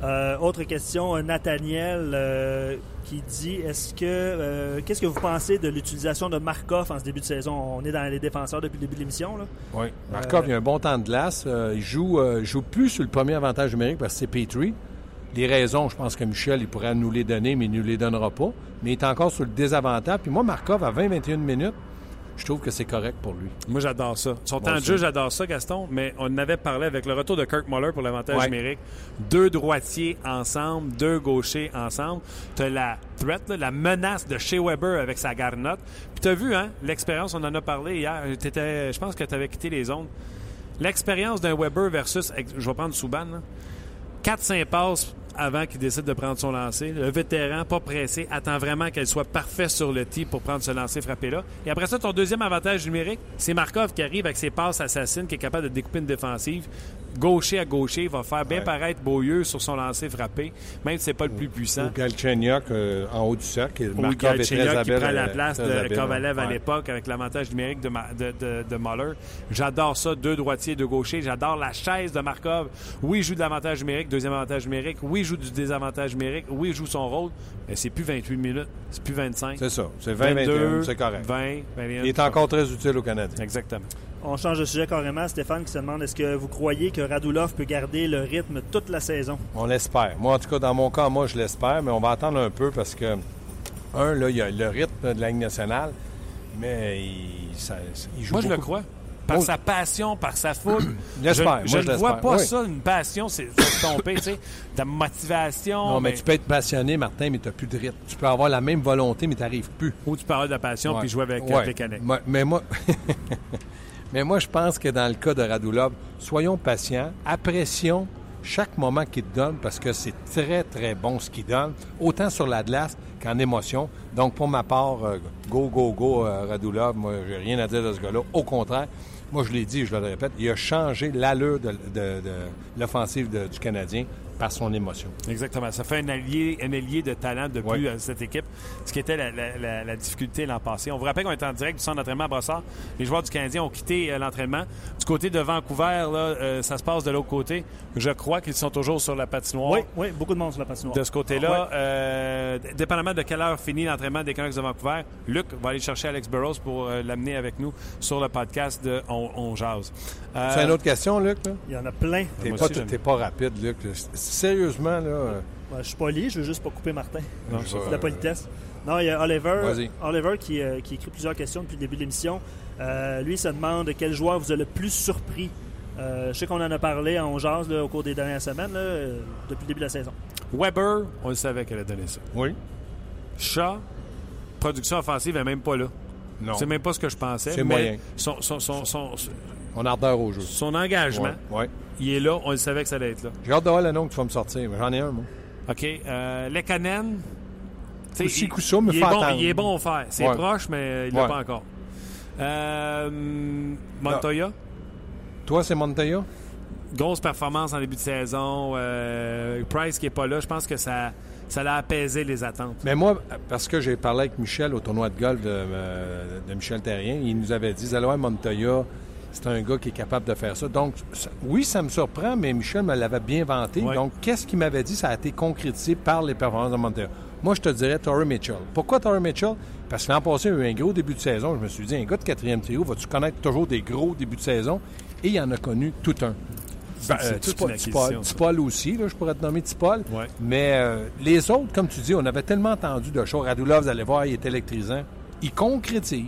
Euh, autre question, Nathaniel euh, qui dit est-ce que euh, qu'est-ce que vous pensez de l'utilisation de Markov en ce début de saison? On est dans les défenseurs depuis le début de l'émission. Oui. Markov, il a un bon temps de glace. Il joue, joue plus sur le premier avantage numérique parce que c'est Petrie. Les raisons, je pense que Michel, il pourrait nous les donner, mais il ne nous les donnera pas. Mais il est encore sur le désavantage. Puis moi, Markov, à 20-21 minutes, je trouve que c'est correct pour lui. Moi, j'adore ça. Son temps de jeu, j'adore ça, Gaston, mais on en avait parlé avec le retour de Kirk Muller pour l'avantage Ouais. numérique. Deux droitiers ensemble, deux gauchers ensemble. Tu as la threat, là, la menace de Shea Weber avec sa garnotte. Puis tu as vu, hein, l'expérience, on en a parlé hier. T'étais- Je pense que tu avais quitté les zones. L'expérience d'un Weber versus, je vais prendre Souban, là. 4-5 passes avant qu'il décide de prendre son lancer. Le vétéran, pas pressé, attend vraiment qu'elle soit parfaite sur le tee pour prendre ce lancer frappé là. Et après ça, ton deuxième avantage numérique, c'est Markov qui arrive avec ses passes assassines, qui est capable de découper une défensive. Gaucher à gaucher, va faire bien Ouais. paraître Beaulieu sur son lancer frappé, même si c'est pas le plus Ou puissant. Galchenyuk euh, en haut du cercle. Ou Galchenyuk qui prend la euh, place de Kovalev à l'époque avec l'avantage numérique de, Ma- de, de, de Muller. J'adore ça, deux droitiers, deux gauchers. J'adore la chaise de Markov. Oui, il joue de l'avantage numérique, deuxième avantage numérique. Oui, il joue du désavantage numérique. Oui, il joue son rôle. Mais c'est plus 28 minutes, c'est plus 25. C'est ça. C'est 20-21, c'est correct. 20, 21. Il est encore très utile au Canadien. Exactement. On change de sujet carrément. Stéphane qui se demande est-ce que vous croyez que Radulov peut garder le rythme toute la saison? On l'espère. Moi, en tout cas, dans mon cas, moi, je l'espère, mais on va attendre un peu parce que, un, là, il y a le rythme de la Ligue nationale, mais il, ça- il joue Moi, je le crois. Par Oh. sa passion, par sa foule. Je l'espère. Je, Moi, je je ne vois pas Oui. ça, une passion, c'est tomber, tu sais. Ta motivation. Non, mais tu peux être passionné, Martin, mais tu n'as plus de rythme. Tu peux avoir la même volonté, mais tu n'arrives plus. Ou tu parles de passion Ouais. puis jouer avec Ouais. euh. Moi- Mais moi, mais moi, je pense que dans le cas de Radulov, soyons patients, apprécions chaque moment qu'il donne parce que c'est très, très bon ce qu'il donne, autant sur la glace qu'en émotion. Donc, pour ma part, euh, go, go, go, euh, Radulov, moi, j'ai rien à dire de ce gars-là. Au contraire, moi, je l'ai dit, je le répète, il a changé l'allure de, l'offensive du Canadien par son émotion. Exactement. Ça fait un allié, un allié de talent euh, cette équipe, ce qui était la, la- la- la difficulté l'an passé. On vous rappelle qu'on est en direct du centre d'entraînement à Brossard. Les joueurs du Canadien ont quitté euh, l'entraînement. Du côté de Vancouver, là, euh, ça se passe de l'autre côté. Je crois qu'ils sont toujours sur la patinoire. Oui, oui, beaucoup de monde sur la patinoire. De ce côté-là, Ouais. euh, dépendamment de quelle heure finit l'entraînement des Canucks de Vancouver, Luc va aller chercher Alex Burrows pour euh, l'amener avec nous sur le podcast de On, On Jase. Euh, C'est une autre question, Luc? là? Il y en a plein. T'es pas, aussi, pas rapide, Luc. Sérieusement, là. euh, Ouais, je suis poli, je veux juste pas couper Martin. Non, je la politesse. Non, il y a Oliver. Oliver qui, euh, qui écrit plusieurs questions depuis le début de l'émission. Euh, lui, il se demande quel joueur vous a le plus surpris. Euh, je sais qu'on en a parlé en jazz là, au cours des dernières semaines, là, euh, depuis le début de la saison. Weber, on le savait qu'elle allait donner ça. Oui. Shaw, production offensive, elle n'est même pas là. Non. C'est même pas ce que je pensais. C'est moyen. Son, son, son, son, On a ardeur au jeu. son engagement, Ouais. ouais. Il est là. On le savait que ça allait être là. J'ai hâte de voir le nom que tu vas me sortir. mais J'en ai un, moi. OK. Euh, Lekanen. Aussi me il, est bon, il est bon au fer. C'est Ouais. proche, mais il l'a Ouais. pas encore. Euh, Montoya? Toi, c'est Montoya? Grosse performance en début de saison. Euh, Price qui est pas là. Je pense que ça, ça l'a apaisé les attentes. Mais moi, parce que j'ai parlé avec Michel au tournoi de golf de, euh, de Michel Terrien, il nous avait dit Zalois Montoya, c'est un gars qui est capable de faire ça. Donc, ça- oui, ça me surprend, mais Michel me l'avait bien vanté. Donc, qu'est-ce qu'il m'avait dit? Ça a été concrétisé par les performances de Montoya. Moi, je te dirais Torrey Mitchell. Pourquoi Torrey Mitchell? Parce que l'an passé, il y a eu un gros début de saison. Je me suis dit, un gars de quatrième trio, vas-tu connaître toujours des gros débuts de saison? Et il en a connu tout un. Ben, euh. Tipol aussi, là, je pourrais te nommer Tipol. Ouais. Mais euh, les autres, comme tu dis, on avait tellement entendu de choses. Radulov, vous allez voir, il est électrisant. Il concrétise.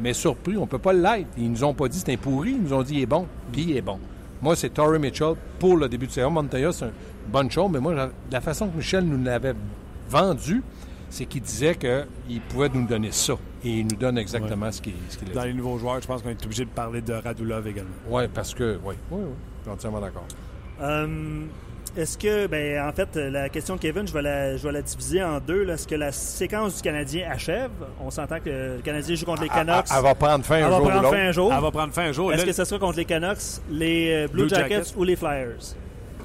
Mais surpris, on ne peut pas l'être. Ils nous ont pas dit c'est un pourri, ils nous ont dit il est bon, puis il est bon. Moi, c'est Torrey Mitchell pour le début de saison. Montoya, c'est une bonne chose, mais moi, la- façon que Michel nous l'avait vendu, c'est qu'il disait qu'il pouvait nous donner ça. Et il nous donne exactement ce qu'il ce qu'il Dans a dit. les nouveaux joueurs, je pense qu'on est obligé de parler de Radulov également. Oui, parce que, oui, oui, oui, je suis entièrement d'accord. Euh, Est-ce que, ben, en fait, la question de Kevin, je vais la, je vais la diviser en deux. là. Est-ce que la séquence du Canadien achève? On s'entend que le Canadien joue contre les Canucks. Elle, elle va prendre fin Elle un va jour ou prendre l'autre. fin un jour. Elle va prendre fin un jour. Est-ce que ça sera contre les Canucks, les euh, Blue, Blue Jackets, Jackets. ou les Flyers?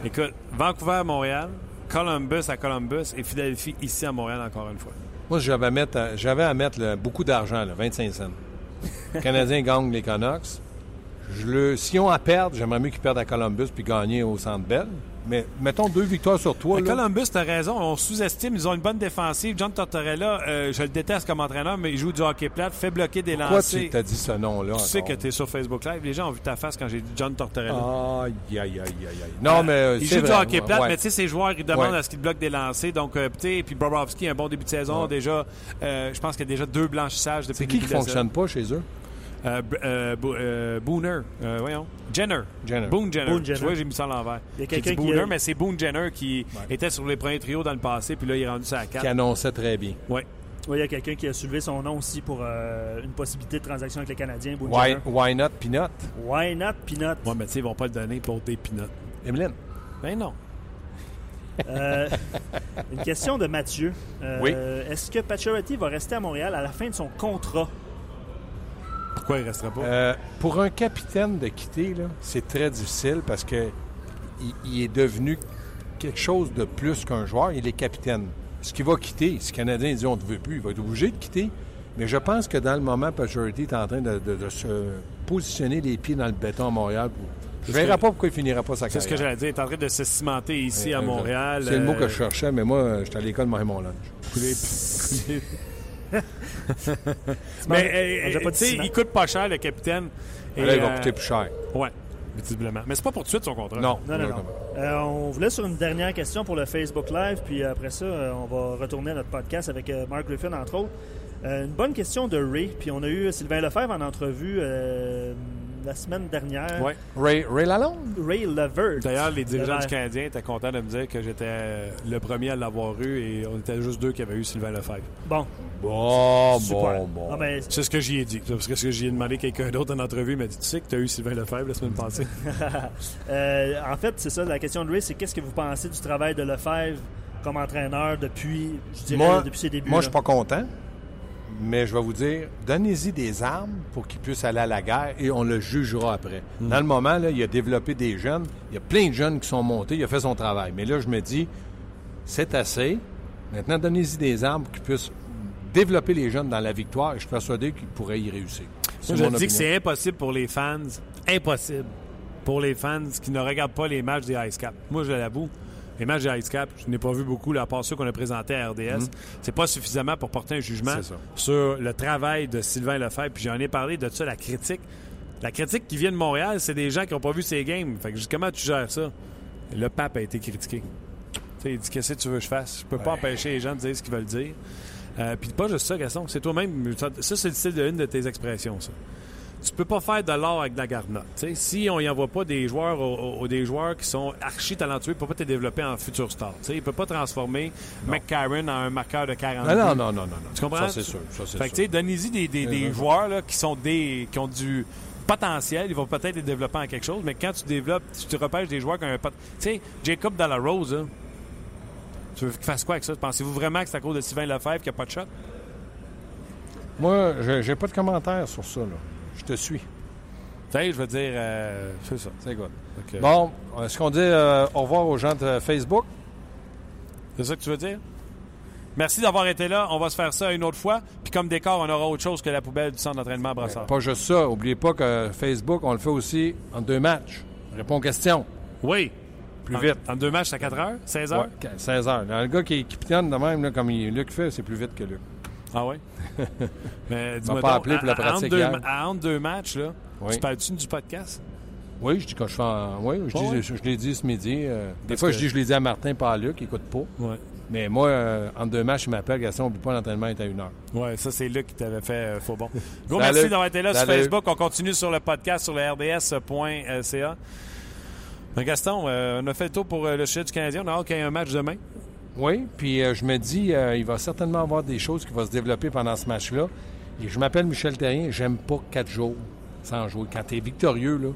Écoute, Vancouver, Montréal, Columbus à Columbus et Philadelphie ici à Montréal encore une fois. Moi, j'avais à mettre, à- j'avais à mettre là, beaucoup d'argent, là, 25 cents. Le Canadien gagne les Canucks. Je le, si on à perdre, j'aimerais mieux qu'ils perdent à Columbus puis gagner au Centre Bell. Mais mettons deux victoires sur toi. Mais là. Columbus, t'as raison, on sous-estime, ils ont une bonne défensive. John Tortorella, euh, je le déteste comme entraîneur, mais il joue du hockey plate, fait bloquer des Pourquoi lancers. tu t'as dit ce nom-là? Tu sais que tu es sur Facebook Live. Les gens ont vu ta face quand j'ai dit John Tortorella. Aïe, aïe, aïe, aïe. Non, mais. euh, il c'est joue du hockey plate, ouais. mais tu sais, ces joueurs, ils demandent Ouais. à ce qu'ils bloquent des lancers. Donc, euh, tu sais, puis Bobrovski, un bon début de saison. Ouais. Déjà, euh, je pense qu'il y a déjà deux blanchissages depuis C'est qui qui fonctionne pas chez eux? Euh, euh, Bo- euh, Booner. Euh, voyons. Jenner. Jenner. Boone Jenner. Boone Jenner. Tu vois, j'ai mis ça à l'envers. Il y a quelqu'un qui Booner, a- mais c'est Boone Jenner qui était sur les premiers trios dans le passé, puis là, il est rendu sur la Qui 4. annonçait très bien. Ouais. Oui, il y a quelqu'un qui a soulevé son nom aussi pour euh, une possibilité de transaction avec les Canadiens. Boone Why, Jenner. why not Peanut? Why not, Peanut? Ouais, mais tu sais, ils vont pas le donner pour des peanuts. Emeline? Ben non. Euh, une question de Mathieu. Euh, Oui. Est-ce que Pacioretty va rester à Montréal à la fin de son contrat? Pourquoi il restera pas? Euh, pour un capitaine de quitter, c'est très difficile parce que il, il est devenu quelque chose de plus qu'un joueur. Il est capitaine. Ce qui va quitter, si le Canadien dit on ne te veut plus, il va être obligé de quitter. Mais je pense que dans le moment, Pacioretty est en train de, de- de se positionner les pieds dans le béton à Montréal. Je ne C'est verrai pas pourquoi il finira pas sa C'est carrière. ce que j'allais dire. Il est en train de se cimenter ici à. Montréal. C'est le mot euh, que je cherchais, mais moi, j'étais à l'école de mon lunch. Mais euh, il coûte pas cher, le capitaine. Et, Là, il va euh, coûter plus cher. Ouais, visiblement. Mais c'est pas pour tout de suite son contrat. Non. Non, non, non. Euh, on voulait sur une dernière question pour le Facebook Live, puis après ça, euh, on va retourner à notre podcast avec Mark Griffin, entre autres. Euh, une bonne question de Ray, puis on a eu Sylvain Lefebvre en entrevue euh, la semaine dernière. Ouais. Ray, Ray Lalonde? Ray Levert. D'ailleurs, les dirigeants Levert. du Canadien étaient contents de me dire que j'étais euh, le premier à l'avoir eu et on était juste deux qui avaient eu Sylvain Lefebvre. Bon, Bon, super. bon, bon. Ah, ben, C'est ce que j'y ai dit. Parce que ce que j'y ai demandé à quelqu'un d'autre en entrevue, il m'a dit Tu sais que tu as eu Sylvain Lefebvre la semaine passée euh, en fait, c'est ça, la question de Ray, c'est qu'est-ce que vous pensez du travail de Lefebvre comme entraîneur depuis, je dirais, Moi- depuis ses débuts? Moi, là? je suis pas content. Mais je vais vous dire, donnez-y des armes pour qu'il puisse aller à la guerre et on le jugera après. Hmm. Dans le moment, là, il a développé des jeunes. Il y a plein de jeunes qui sont montés. Il a fait son travail. Mais là, je me dis, c'est assez. Maintenant, donnez-y des armes pour qu'il puisse développer les jeunes dans la victoire et je suis persuadé qu'il pourrait y réussir. Moi, je dis que c'est impossible pour les fans. Impossible. Pour les fans qui ne regardent pas les matchs des Ice Cap. Moi, je l'avoue. Les matchs des Ice Cap, je n'ai pas vu beaucoup, là, à part ceux qu'on a présentés à RDS. C'est pas suffisamment pour porter un jugement sur le travail de Sylvain Lefebvre. Puis j'en ai parlé de ça, la critique. La critique qui vient de Montréal, c'est des gens qui n'ont pas vu ces games. Fait que comment tu gères ça? Le pape a été critiqué. Il dit Qu'est-ce que tu veux que je fasse? Je peux pas empêcher les gens de dire ce qu'ils veulent dire. Euh, Puis pas juste ça, Gaston. C'est toi-même. Ça, ça, c'est le style d'une de tes expressions, ça. Tu peux pas faire de l'or avec de la garnotte. Si on y envoie pas des joueurs au- au- des joueurs qui sont archi talentueux, il peut pas te développer en futur star. Tu sais, il peut pas transformer McCarron en un marqueur de 40 Non, non, non, non, non. non. Tu comprends? Ça, c'est sûr. Ça, c'est Fait que, tu sûr. sais, donnez-y des, des- des joueurs là, qui sont des qui ont du potentiel. Ils vont peut-être les développer en quelque chose, mais quand tu développes, tu te repêches des joueurs qui ont un pot... Tu sais, Jacob Dallarose, là, tu veux qu'il fasse quoi avec ça? Pensez-vous vraiment que c'est à cause de Sylvain Lefebvre qu'il n'y a pas de shot? Moi, je- j'ai pas de commentaire sur ça. Là. Je te suis. Tu sais, je veux dire, euh, c'est ça. C'est good. Bon, est-ce qu'on dit euh, au revoir aux gens de Facebook? C'est ça que tu veux dire? Merci d'avoir été là. On va se faire ça une autre fois. Puis comme décor, on aura autre chose que la poubelle du centre d'entraînement à Brassard. Pas juste ça. Oubliez pas que Facebook, on le fait aussi en deux matchs. Réponds aux questions. Oui. Plus En- vite. En deux matchs, c'est à 4 heures? 16 heures? Ouais, 16 heures. Le gars qui, qui pitonne de même, là, comme il, Luc fait, c'est plus vite que Luc. Ah oui? Mais dis-moi pas appelé pour la pratique deux, hier. à entre deux matchs, là, Oui. tu parles-tu du podcast? Oui, je dis quand je fais en- Oui, je, dis- je, je l'ai dit ce midi. euh, des fois, que- je dis je l'ai dit à Martin, pas à Luc, il écoute pas. Oui. Mais moi, euh, entre deux matchs, il m'appelle, Gaston, oublie pas, l'entraînement est à une heure. Oui, ça, c'est Luc qui t'avait fait euh, faux bon. Gros Salut. merci d'avoir été là sur. Facebook. On continue sur le podcast sur le rds.ca. Ben, Gaston, euh, on a fait le tour pour euh, le sujet du Canadien. On a hâte qu'il y ait un match demain. Oui, puis euh, je me dis, euh, il va certainement avoir des choses qui vont se développer pendant ce match-là. Et je m'appelle Michel Terrien, j'aime pas quatre jours sans jouer. Quand tu es victorieux, là.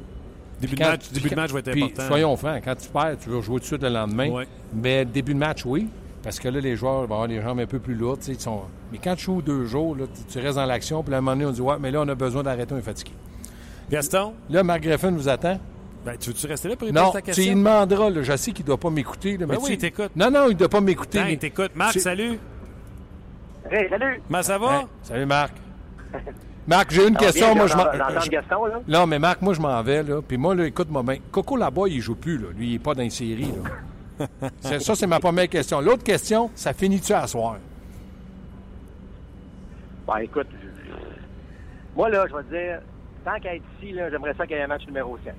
Début, de match, début de match va être important. Soyons francs, quand tu perds, tu veux jouer tout de suite le lendemain. Ouais. Mais début de match, oui. Parce que là, les joueurs vont avoir les jambes un peu plus lourdes. ils sont... Mais quand tu joues deux jours, là, tu- tu restes dans l'action, puis à un moment donné, on dit Ouais, mais là, on a besoin d'arrêter, on est fatigué. Gaston, Là, Marc Griffin vous attend. Ben, tu veux-tu rester là pour lui Non, poser ta tu lui question? demanderas. Là, je sais qu'il ne doit pas m'écouter. là, mais Ben oui, tu- il t'écoute. Non, non, il ne doit pas m'écouter. Mais- il t'écoute. Marc, Tu- salut. Hey, salut! Comment ça va? Hey, salut, Marc. Marc, j'ai une question. bien, Moi, je m'en- je- Gaston, là? Non, mais Marc, moi, je m'en vais, là. Puis moi, là, écoute-moi bien. Coco, là-bas, il joue plus, là. Lui, il n'est pas dans les séries, là. C'est- ça, c'est ma première question. L'autre question, ça finit-tu à soir? Ben, écoute, moi, là, je vais te dire, tant qu'à être ici, là, j'aimerais ça qu'il y ait un match numéro 7.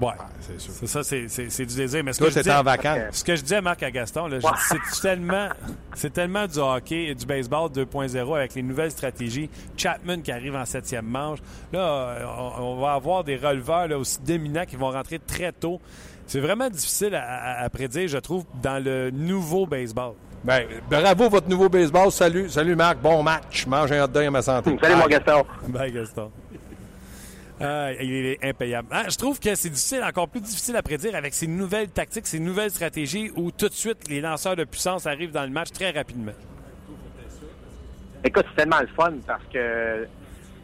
Ouais. c'est sûr. C'est ça, c'est- du désir. Mais ce Toi, que, je t'es disais, en vacances. ce que je disais à Marc à Gaston, là, dis, c'est tellement, c'est tellement du hockey et du baseball 2.0 avec les nouvelles stratégies. Chapman qui arrive en septième manche. Là, euh, on, on va avoir des releveurs là, aussi dominants qui vont rentrer très tôt. C'est vraiment difficile à, à- à prédire, je trouve, dans le nouveau baseball. Ben, bravo, votre nouveau baseball. Salut, salut, Marc. Bon match. Mange un hot dog à ma santé. Salut, mon Bye. Gaston. Bye, Gaston. Ah, il est impayable. Ah, je trouve que c'est difficile, encore plus difficile à prédire avec ces nouvelles tactiques, ces nouvelles stratégies où tout de suite les lanceurs de puissance arrivent dans le match très rapidement. Écoute, c'est tellement le fun parce que,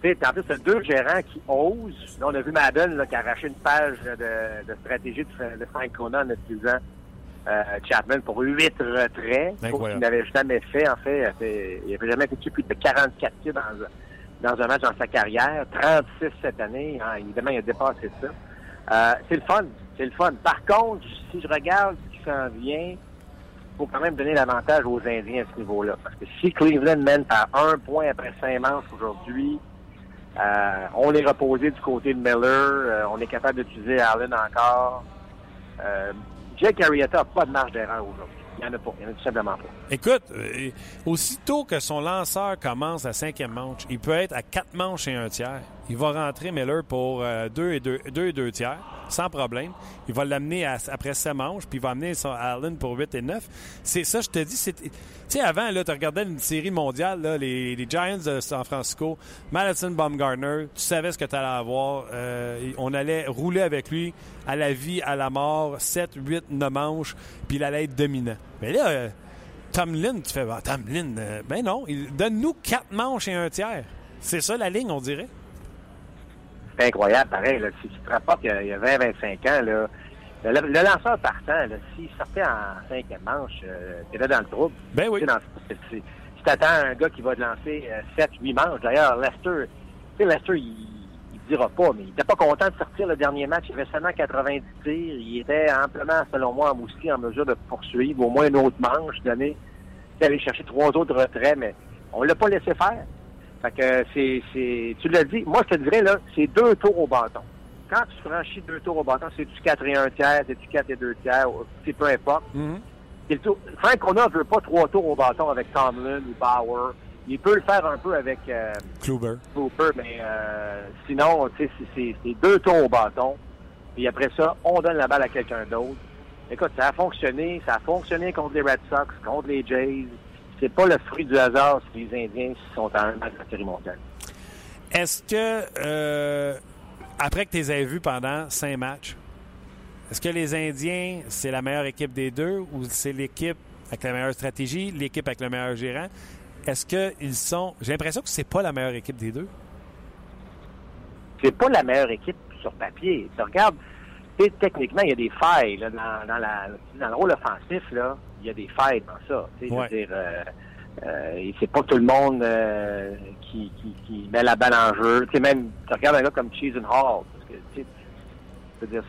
tu sais, en plus, c'est deux gérants qui osent. Là, on a vu Madden là, qui a arraché une page de, de stratégie de, de Frank Conan en utilisant euh, Chapman pour huit retraits. Qu'il n'avait jamais fait, en fait. Il n'avait jamais effectué plus de 44 tirs dans, un- dans un match dans sa carrière. 36 cette année. Hein, évidemment, il a dépassé ça. Euh, c'est le fun. C'est le fun. Par contre, si je regarde ce qui s'en vient, faut quand même donner l'avantage aux Indiens à ce niveau-là. Parce que si Cleveland mène par un point après cinq manches aujourd'hui, euh, on est reposé du côté de Miller, euh, on est capable d'utiliser Allen encore. Jake Arrieta n'a pas de marge d'erreur aujourd'hui. Il n'y en a pas. Il n'y en a tout simplement pas. Écoute, euh, aussitôt que son lanceur commence la cinquième manche, il peut être à quatre manches et un tiers. Il va rentrer Miller pour euh, deux, et deux, tiers, sans problème. Il va l'amener après sept manches, puis il va amener son Allen pour 8 et 9. C'est ça, je te dis. Tu sais, avant, tu regardais une série mondiale, là, les, Giants de San Francisco, Madison Baumgartner, tu savais ce que tu allais avoir. Euh, on allait rouler avec lui à la vie, à la mort, 7, 8, 9 manches, puis il allait être dominant. Mais là, Tomlin, tu fais, ah, Tomlin, euh, ben non, donne-nous quatre manches et un tiers. C'est ça la ligne, on dirait. C'est incroyable, pareil. Là, si tu te rapportes qu'il y a 20-25 ans, là, le, le lanceur partant, s'il sortait en cinquième manche, euh, t'es là dans le trouble. Ben oui. Dans, si tu attends un gars qui va te lancer 7-8 euh, manches, d'ailleurs, Lester, tu sais, Lester, il, il dira pas, mais il était pas content de sortir le dernier match. Il avait seulement 90 tirs. Il était amplement, selon moi, aussi en mesure de poursuivre au moins une autre manche, donner, aller chercher trois autres retraits, mais on l'a pas laissé faire. Fait que c'est, c'est, tu l'as dit, moi je te dirais, là, c'est deux tours au bâton quand tu franchis deux tours au bâton, c'est du 4 et 1 tiers, c'est du 4 et 2 tiers, c'est peu importe. Mm -hmm. Frank Ona ne veut pas trois tours au bâton avec Tomlin ou Bauer. Il peut le faire un peu avec euh, Kluber. mais euh, sinon, c'est deux tours au bâton. Puis après ça, on donne la balle à quelqu'un d'autre. Écoute, ça a fonctionné. Ça a fonctionné contre les Red Sox, contre les Jays. C'est pas le fruit du hasard si les Indiens sont en match de série mondiale. Est-ce que euh, après que tu les aies vus pendant cinq matchs, est-ce que les Indiens, c'est la meilleure équipe des deux ou c'est l'équipe avec la meilleure stratégie, l'équipe avec le meilleur gérant? Est-ce qu'ils sont. J'ai l'impression que c'est pas la meilleure équipe des deux. C'est pas la meilleure équipe sur papier. Tu regardes, techniquement, il y a des failles dans, le rôle offensif. Là, il y a des failles dans ça. dire, euh, euh, c'est pas tout le monde euh, qui, qui, qui, met la balle en jeu. Même, tu regardes un gars comme Cheese and Hall, parce que, dire,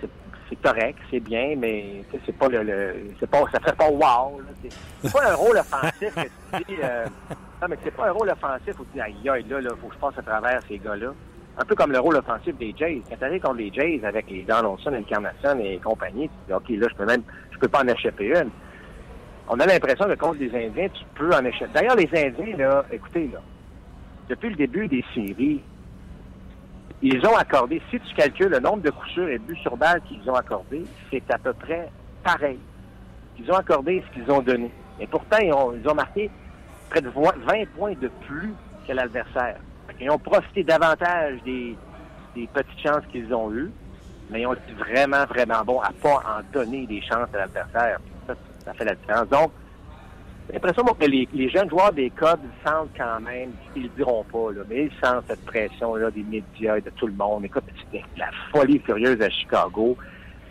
c'est, correct, c'est bien, mais c'est pas le, c'est pas, ça fait pas wow. C'est, pas un rôle offensif que tu dis, euh, non, mais c'est pas un rôle offensif où tu dis, aïe, aïe, là, là, faut que je passe à travers ces gars-là. Un peu comme le rôle offensif des Jays. Quand tu contre les Jays avec les Donaldson, Incarnation et compagnie, tu dis, OK, là, je peux même, je peux pas en échapper une on a l'impression que contre les Indiens, tu peux en échapper. D'ailleurs, les Indiens, là, écoutez, là, depuis le début des séries, ils ont accordé, si tu calcules le nombre de coups sûrs et buts sur balle qu'ils ont accordé, c'est à peu près pareil. Ils ont accordé ce qu'ils ont donné. Et pourtant, ils ont, marqué près de 20 points de plus que l'adversaire. Ils ont profité davantage des, petites chances qu'ils ont eues, mais ils ont été vraiment, vraiment bons à pas en donner des chances à l'adversaire ça fait la différence. J'ai l'impression que les, jeunes joueurs des Cubs sentent quand même, ils le diront pas, là, mais ils sentent cette pression-là des médias et de tout le monde. Écoute, c'était la folie furieuse à Chicago.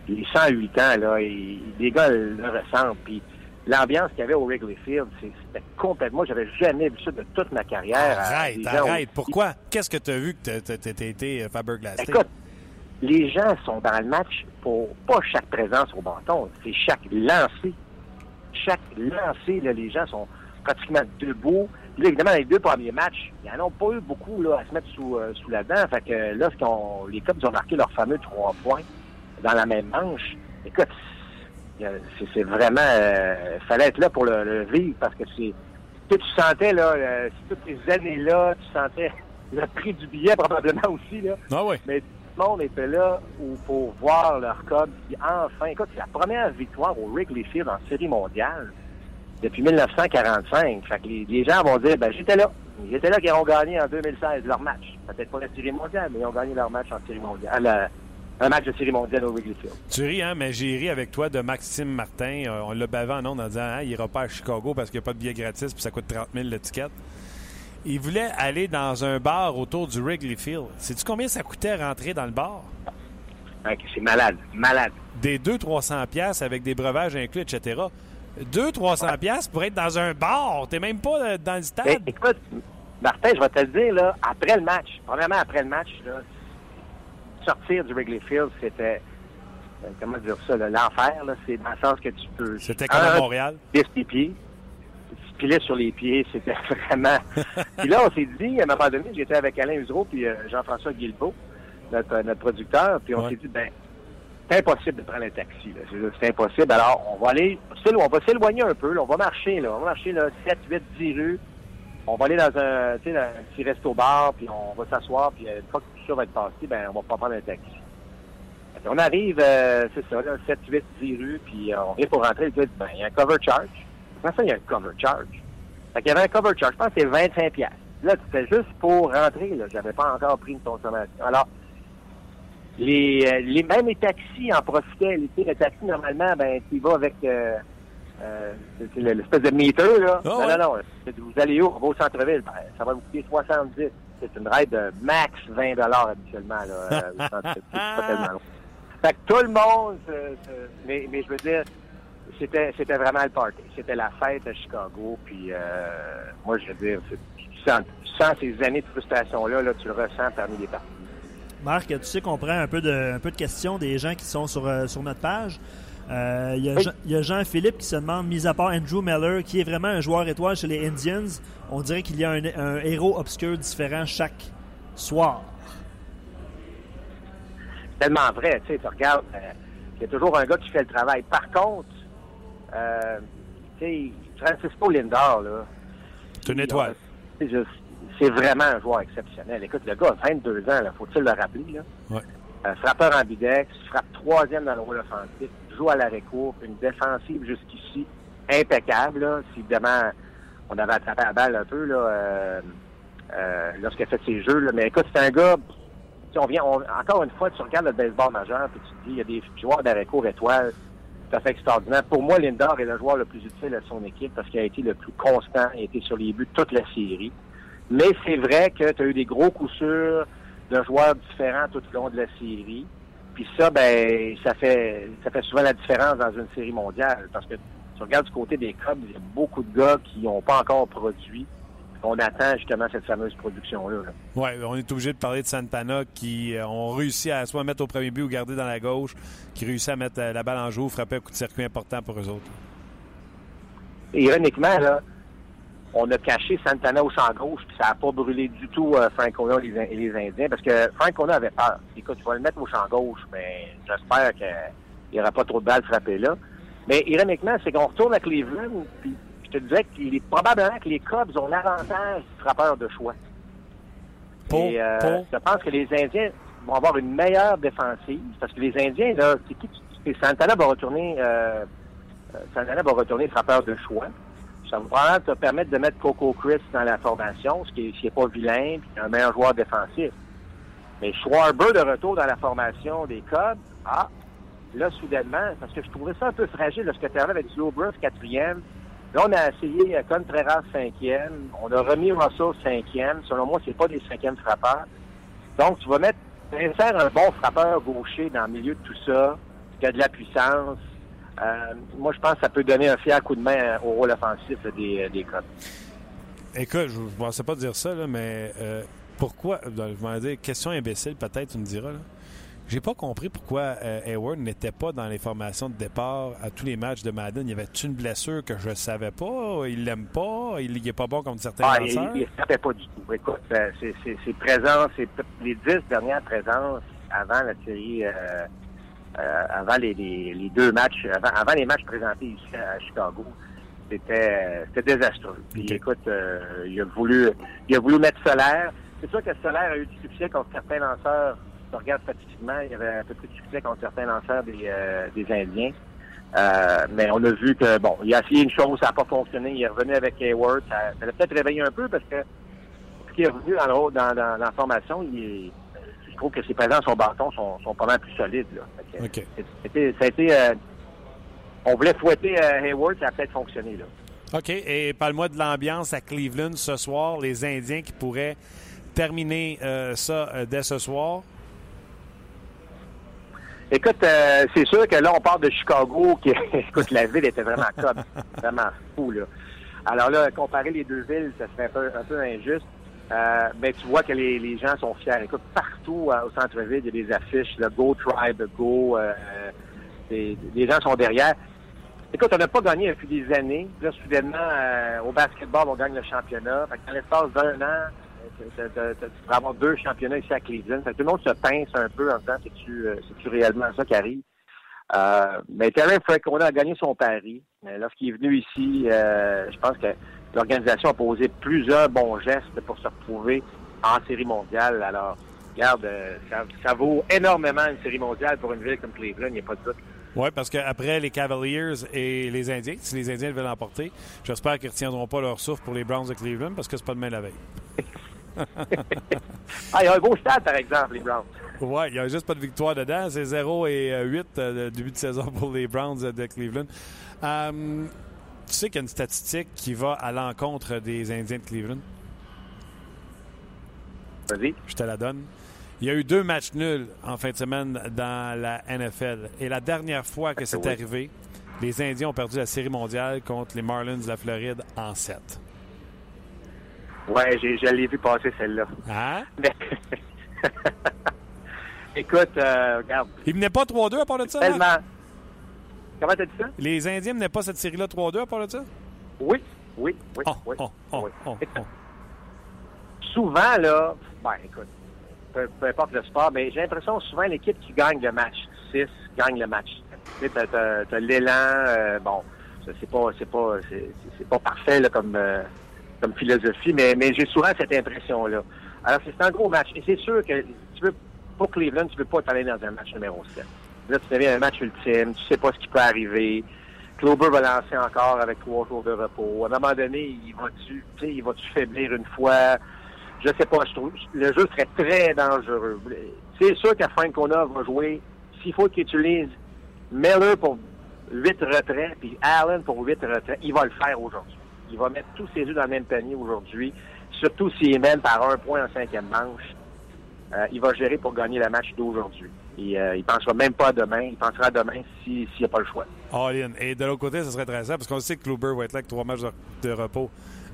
Les 108 ans, là, les gars le ressentent. Puis l'ambiance qu'il y avait au Wrigley Field, c'était complètement... J'avais jamais vu ça de toute ma carrière. Arrête, arrête. Pourquoi? Qu'est-ce que tu as vu que tu as été Faber-Glass? Écoute, les gens sont dans le match pour pas chaque présence au bâton, c'est chaque lancé chaque lancé, les gens sont pratiquement debout. Puis là, évidemment, les deux premiers matchs, ils n'en ont pas eu beaucoup là, à se mettre sous, euh, sous la dent. Fait que là, les Cubs ont marqué leur fameux trois points dans la même manche. Écoute, c'est vraiment... Euh, fallait être là pour le, vivre parce que c'est... Tu sentais, là, euh, toutes ces années-là, tu sentais le prix du billet probablement aussi, là. Ah oui. Mais monde était là pour voir leur code. Enfin, écoute, c'est la première victoire au Wrigley Field en série mondiale depuis 1945. Fait que les, gens vont dire, ben j'étais là. J'étais là qu'ils ont gagné en 2016 leur match. Peut-être pas la série mondiale, mais ils ont gagné leur match en série mondiale. un match de série mondiale au Wrigley Field. Tu ris, hein, mais j'ai ri avec toi de Maxime Martin. Euh, on l'a bavé en ondes en disant hein, il ira pas à Chicago parce qu'il n'y a pas de billet gratis puis ça coûte 30 000 l'étiquette. Il voulait aller dans un bar autour du Wrigley Field. Sais-tu combien ça coûtait rentrer dans le bar? c'est malade, malade. Des 200-300 pièces avec des breuvages inclus, etc. 200-300 pièces pour être dans un bar. T'es même pas euh, dans le stade. Ben, écoute, Martin, je vais te le dire, là, après le match, premièrement, après le match, là, sortir du Wrigley Field, c'était, euh, comment dire ça, l'enfer, c'est dans le sens que tu peux... C'était comme à Montréal. pieds, pilais sur les pieds, c'était vraiment... puis là, on s'est dit, à un moment donné, j'étais avec Alain Usereau puis euh, Jean-François Guilbeault, notre, notre producteur, puis on s'est dit, ben, c'est impossible de prendre un taxi. C'est impossible. Alors, on va aller, on va s'éloigner un peu. on va marcher, là. On va marcher là, 7, 8, 10 rues. On va aller dans un, un petit resto-bar, puis on va s'asseoir, puis une fois que tout ça va être passé, ben, on va pas prendre un taxi. On arrive, euh, c'est ça, là, 7, 8, 10 rues, puis on vient pour rentrer, le ben, il y a un cover charge. Ça, il y a un cover charge? Fait qu'il y avait un cover charge. Je pense que c'est 25 pièces. Là, c'était juste pour rentrer. Là, j'avais pas encore pris une consommation. Alors, les, euh, les même les taxis en profitaient. Les, les taxis, normalement, ben, tu vas avec euh, Euh, c'est l'espèce de meter, là. Ah non, ouais? non, non. Vous allez où? On va au centre-ville. Ben, ça va vous coûter 70. C'est une ride de max 20 habituellement, là. au centre-ville. C'est pas tellement long. Fait que tout le monde, euh, mais, mais je veux dire, c'était, c'était vraiment le party. C'était la fête à Chicago. Puis, euh, moi, je veux dire, c'est- tu sens, tu sens ces années de frustration-là, là, tu le ressens parmi les parties. Marc, tu sais qu'on prend un peu de, un peu de questions des gens qui sont sur, euh, sur notre page. Euh, Il y a Oui. Jean- Jean-Philippe qui se demande, mis à part Andrew Miller, qui est vraiment un joueur étoile chez les Indians, on dirait qu'il y a un, un héros obscur différent chaque soir. C'est tellement vrai, tu sais, tu regardes, euh, il y a toujours un gars qui fait le travail. Par contre, euh, Francisco Lindor, là, C'est une étoile. c'est vraiment un joueur exceptionnel. Écoute, le gars a 22 ans, là, faut-il le rappeler, là? Ouais. Euh, frappeur ambidex, frappe troisième dans le rôle offensif, joue à l'arrêt court, une défensive jusqu'ici impeccable. Là. Si évidemment on avait attrapé la balle un peu là, euh, euh, lorsqu'il a fait ses jeux. Là. Mais écoute, c'est un gars. si on vient, on- encore une fois, tu regardes le baseball majeur puis tu te dis, il y a des joueurs d'arrêt court étoiles tout à fait extraordinaire. Pour moi, Lindor est le joueur le plus utile à son équipe parce qu'il a été le plus constant, il a été sur les buts toute la série. Mais c'est vrai que tu as eu des gros coups sûrs de joueurs différents tout au long de la série. Puis ça, ben, ça fait ça fait souvent la différence dans une série mondiale. Parce que tu regardes du côté des Cubs, il y a beaucoup de gars qui n'ont pas encore produit. On attend justement cette fameuse production-là. là. Oui, on est obligé de parler de Santana qui euh, ont réussi à soit mettre au premier but ou garder dans la gauche, qui réussit à mettre euh, la balle en joue, frapper un coup de circuit important pour eux autres. Ironiquement, là, on a caché Santana au champ gauche, puis ça n'a pas brûlé du tout euh, Francona et les, les Indiens, parce que Francona avait peur. Écoute, tu vas le mettre au champ gauche, mais j'espère qu'il n'y aura pas trop de balles frappées là. Mais ironiquement, c'est qu'on retourne à Cleveland, puis te disais est probablement que les Cubs ont l'avantage du frappeur de choix. Pour, Et, euh, pour, je pense que les Indiens vont avoir une meilleure défensive parce que les Indiens, là, c'est qui Santana va retourner euh, euh, Santana va retourner frappeur de choix. Ça va probablement te permettre de mettre Coco Chris dans la formation, ce qui est, ce qui est pas vilain, puis un meilleur joueur défensif. Mais Schwarber de retour dans la formation des Cubs, ah, là, soudainement, parce que je trouvais ça un peu fragile lorsque tu arrives avec Zlobrev quatrième. Là, on a essayé euh, Contreras cinquième. On a remis Russell cinquième. Selon moi, c'est pas des cinquièmes frappeurs. Donc, tu vas mettre, faire un bon frappeur gaucher dans le milieu de tout ça, qui a de la puissance. Euh, moi, je pense que ça peut donner un fier coup de main euh, au rôle offensif des, des écoute, je ne pensais pas dire ça, mais pourquoi, je vais dire, question imbécile peut-être, tu me diras, là. J'ai pas compris pourquoi euh, Hayward n'était pas dans les formations de départ à tous les matchs de Madden. Il y avait une blessure que je ne savais pas? Il l'aime pas? Il n'est pas bon comme certains Ah, il lanceurs? ne savait pas du tout. Écoute, euh, c'est présent, c'est les dix dernières présences avant la série, euh, euh, avant les, les, les deux matchs, avant, avant les matchs présentés ici à Chicago, c'était c'était désastreux. Puis écoute, euh, il a voulu il a voulu mettre Solaire. C'est sûr que Solaire a eu du succès contre certains lanceurs. Tu regardes statistiquement, il y avait un peu plus de succès contre certains lanceurs des, euh, des Indiens. Euh, mais on a vu que, bon, il a essayé une chose, ça n'a pas fonctionné. Il est revenu avec Hayward. Ça, ça l'a peut-être réveillé un peu parce que ce qui est revenu dans, le, dans, dans, dans la formation, il est, je trouve que ses présences son bâton sont, sont pas mal plus solides. Là. C'était- ça a été... euh, on voulait fouetter Hayward, ça a peut-être fonctionné. Là. OK. Et parle-moi de l'ambiance à Cleveland ce soir. Les Indiens qui pourraient terminer euh, ça euh, dès ce soir. Écoute, euh, c'est sûr que là, on part de Chicago, qui, écoute, la ville était vraiment comme, vraiment fou, là. Alors là, comparer les deux villes, ça serait un peu, injuste. Euh, mais tu vois que les, les gens sont fiers. Écoute, partout euh, au centre-ville, il y a des affiches, le Go Tribe, Go, les, les gens sont derrière. Écoute, on n'a pas gagné depuis des années. Là, soudainement, au basketball, on gagne le championnat. Fait que dans l'espace d'un an, tu avoir deux championnats ici à Cleveland. Tout le monde se pince un peu en disant c'est-tu euh, réellement ça qui arrive? Euh, mais Terry Francona a gagné son pari. Mais Lorsqu'il est venu ici, euh, je pense que l'organisation a posé plusieurs bons gestes pour se retrouver en série mondiale. Alors, regarde, ça, ça vaut énormément une série mondiale pour une ville comme Cleveland, il n'y a pas de doute. Oui, parce qu'après les Cavaliers et les Indiens, si les Indiens veulent l'emporter, j'espère qu'ils ne retiendront pas leur souffle pour les Browns de Cleveland parce que c'est pas demain la veille. Ah, il y a un beau stade, par exemple, les Browns. Oui, il n'y a juste pas de victoire dedans. C'est 0 et euh, 8 euh, de début de saison pour les Browns euh, de Cleveland. Euh, Tu sais qu'il y a une statistique qui va à l'encontre des Indiens de Cleveland? Vas-y. Je te la donne. Il y a eu deux matchs nuls en fin de semaine dans la NFL. Et la dernière fois que c'est oui. arrivé, les Indiens ont perdu la Série mondiale contre les Marlins de la Floride en 7. Ouais, j'ai, je l'ai vu passer celle-là. Hein? Mais... Écoute, euh, regarde, Ils menaient pas 3-2 à part de ça? Tellement. Comment t'as dit ça? Les Indiens menaient pas cette série-là 3-2 à part de ça? Oui, oui, oui, Oh, oui. oh, oh, oui. oh. Souvent, là, ben écoute, peu, peu importe le sport, mais j'ai l'impression que souvent l'équipe qui gagne le match 6 gagne le match. Tu sais, t'as, l'élan, euh, bon, c'est pas, c'est pas, c'est pas parfait là, comme, euh, comme philosophie, mais, j'ai souvent cette impression-là. Alors, c'est un gros match. Et c'est sûr que tu veux, pour Cleveland, tu veux pas t'aller dans un match numéro 7. Là, tu deviens un match ultime, tu sais pas ce qui peut arriver. Klober va lancer encore avec trois jours de repos. À un moment donné, il va-tu, tu sais, il va-tu faiblir une fois? Je sais pas, je trouve, le jeu serait très dangereux. C'est sûr que Frank Kona va jouer, s'il faut qu'il utilise Miller pour huit retraits, puis Allen pour huit retraits, il va le faire aujourd'hui. Il va mettre tous ses œufs dans le même panier aujourd'hui, surtout s'il mène par un point en cinquième manche. Euh, il va gérer pour gagner le match d'aujourd'hui. Et, euh, il pensera même pas à demain. Il pensera à demain si- s'il n'y a pas le choix. All in. Et de l'autre côté, ce serait intéressant parce qu'on sait que Kluber va être là avec trois matchs de, de repos.